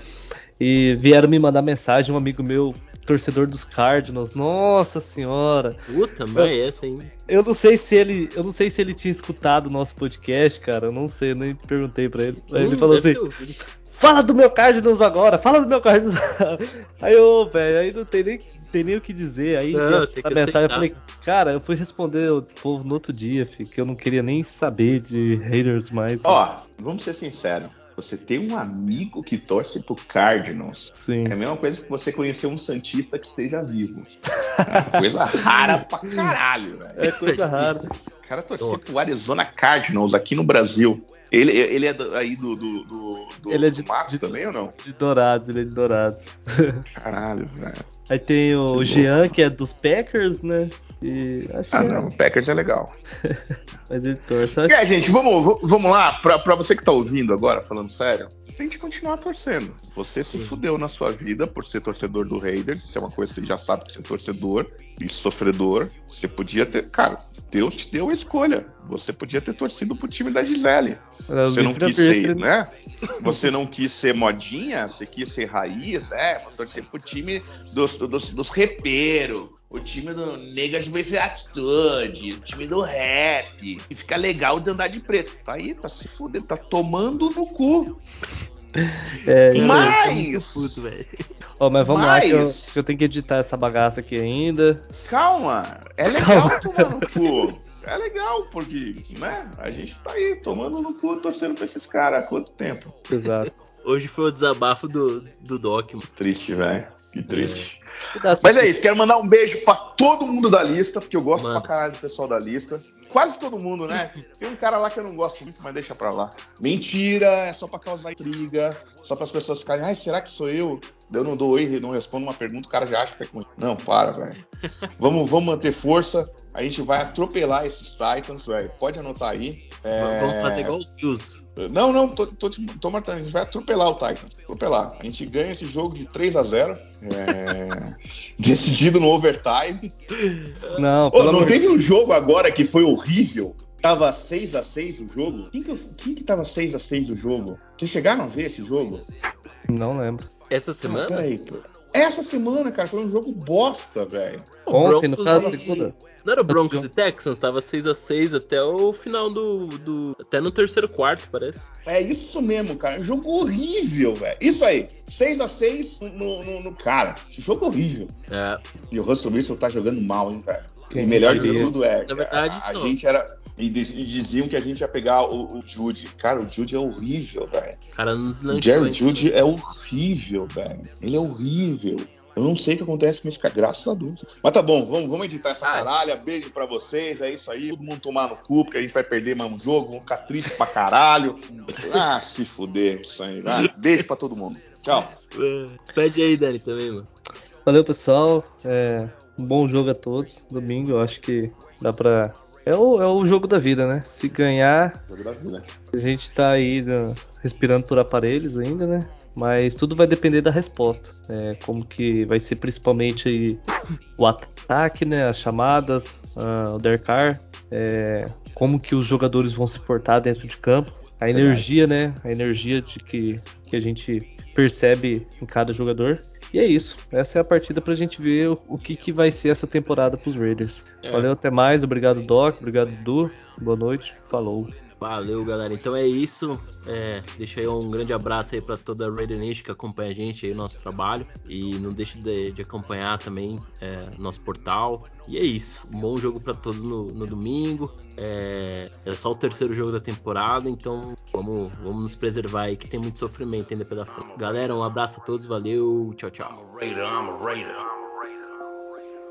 E vieram me mandar mensagem, um amigo meu, torcedor dos Cardinals. Nossa senhora. Puta, mas é essa, hein? Eu não sei se ele, eu não sei se ele tinha escutado o nosso podcast, cara. Eu não sei, eu nem perguntei pra ele. Aí ele Hum, falou deve assim. "Fala do meu Cardinals agora, fala do meu Cardinals". Aí eu, velho, aí não tem nem tem nem o que dizer. Aí Não, a mensagem, eu falei, cara, eu fui responder o povo no outro dia, filho, que eu não queria nem saber de haters mais. Ó, vamos ser sinceros. Você tem um amigo que torce pro Cardinals. Sim. É a mesma coisa que você conhecer um Santista que esteja vivo. É coisa rara pra caralho, velho. É coisa rara. O cara Nossa. pro Arizona Cardinals aqui no Brasil. Ele, ele é do- aí do, do, do, do- Ele é do de- Mato de- também ou não? De Dourados, ele é de Dourados. Caralho, velho. Aí tem o louco. Jean, que é dos Packers, né? E acho Ah, que é, não. O Packers é legal. mas ele torce. Acho É, gente, vamos, vamos lá. Pra, pra você que tá ouvindo agora, falando sério, tem que continuar torcendo. Você se fudeu na sua vida por ser torcedor do Raiders. Isso é uma coisa que você já sabe que você é torcedor e sofredor. Você podia ter. Cara, Deus te deu a escolha. Você podia ter torcido pro time da Gisele. Você não quis ser, né? Você não quis ser modinha, você quis ser raiz, né? Vou torcer pro time dos, dos, dos repeiros, o time do Negas with Attitude, o time do rap, que fica legal de andar de preto. Tá aí, tá se fudendo, tá tomando no cu. É, Mas- puto. Ó, mas vamos lá, que eu, Mas- que eu tenho que editar essa bagaça aqui ainda. Calma, é legal tomar no cu. É legal, porque, né? A gente tá aí tomando no cu, torcendo pra esses caras há quanto tempo? Exato. Hoje foi o desabafo do, do Doc, mano. Triste, velho. Que triste. Essa Mas é isso, quero mandar um beijo pra todo mundo da lista, porque eu gosto Mano. pra caralho do pessoal da lista. Quase todo mundo, né? Tem um cara lá que eu não gosto muito, mas deixa pra lá. Mentira, é só pra causar intriga, só para as pessoas ficarem, ai, será que sou eu? Eu não dou oi, não respondo uma pergunta, o cara já acha que é com. Não, para, velho. Vamos, vamos manter força. A gente vai atropelar esses Titans, velho. Pode anotar aí. É, Vamos fazer igual os Bills. Não, não, tô, tô, tô marcando. A gente vai atropelar o Titans. Atropelar. A gente ganha esse jogo de 3 a 0 é, Decidido no overtime. Não, pelo não teve um jogo agora que foi horrível? Tava 6 a 6 o jogo? Quem que, quem que tava 6 a 6 o jogo? Vocês chegaram a ver esse jogo? Não lembro. Essa Ah, semana? peraí, pô. Essa semana, cara, foi um jogo bosta, velho. o Ontem, no caso, e- segunda. Não era o Broncos e Texans? Tava 6x6 até o final do, do. Até no terceiro quarto, parece. É isso mesmo, cara. Um jogo horrível, velho. Isso aí. 6 a 6 no, no, no- Cara, jogo horrível. É, E o Russell Wilson tá jogando mal, hein, velho. Quem e melhor de tudo é. Na verdade, a, a gente era. E, diz- e diziam que a gente ia pegar o, o Jude. Cara, o Jude é horrível, velho. o cara nos. Jerry? Jude é horrível, velho. Ele é horrível. Eu não sei o que acontece com isso, cara, graças a Deus. Mas tá bom, vamos, vamos editar essa caralha. Beijo pra vocês, é isso aí. Todo mundo tomar no cu, porque a gente vai perder mais um jogo, vamos ficar tristes pra caralho. Ah, se fuder isso aí. Vai. Beijo pra todo mundo. Tchau. Pede aí, Dani, também, mano. Valeu, pessoal. É, um bom jogo a todos. Domingo, eu acho que dá pra. É o, é o jogo da vida, né? Se ganhar, Jogo da vida. a gente tá aí né, respirando por aparelhos ainda, né? Mas tudo vai depender da resposta. É, como que vai ser principalmente aí o ataque, né? As chamadas, ah, o Derkar, é, como que os jogadores vão se portar dentro de campo. A energia, né? A energia de que, que a gente percebe em cada jogador. E é isso. Essa é a partida pra gente ver o, o que, que vai ser essa temporada pros Raiders. É. Valeu, até mais. Obrigado, Doc. Obrigado, Du. Boa noite. Falou. Valeu, galera. Então é isso. É, deixa aí um grande abraço aí para toda a Raider Nation que acompanha a gente aí, o nosso trabalho. E não deixe de, de acompanhar também é, nosso portal. E é isso. Um bom jogo para todos no, no domingo. É, é só o terceiro jogo da temporada, então vamos, vamos nos preservar aí que tem muito sofrimento ainda pela frente. Galera, um abraço a todos. Valeu. Tchau, tchau.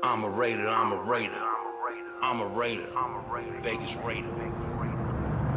I'm a raider, I'm a raider. I'm a raider. Vegas raider.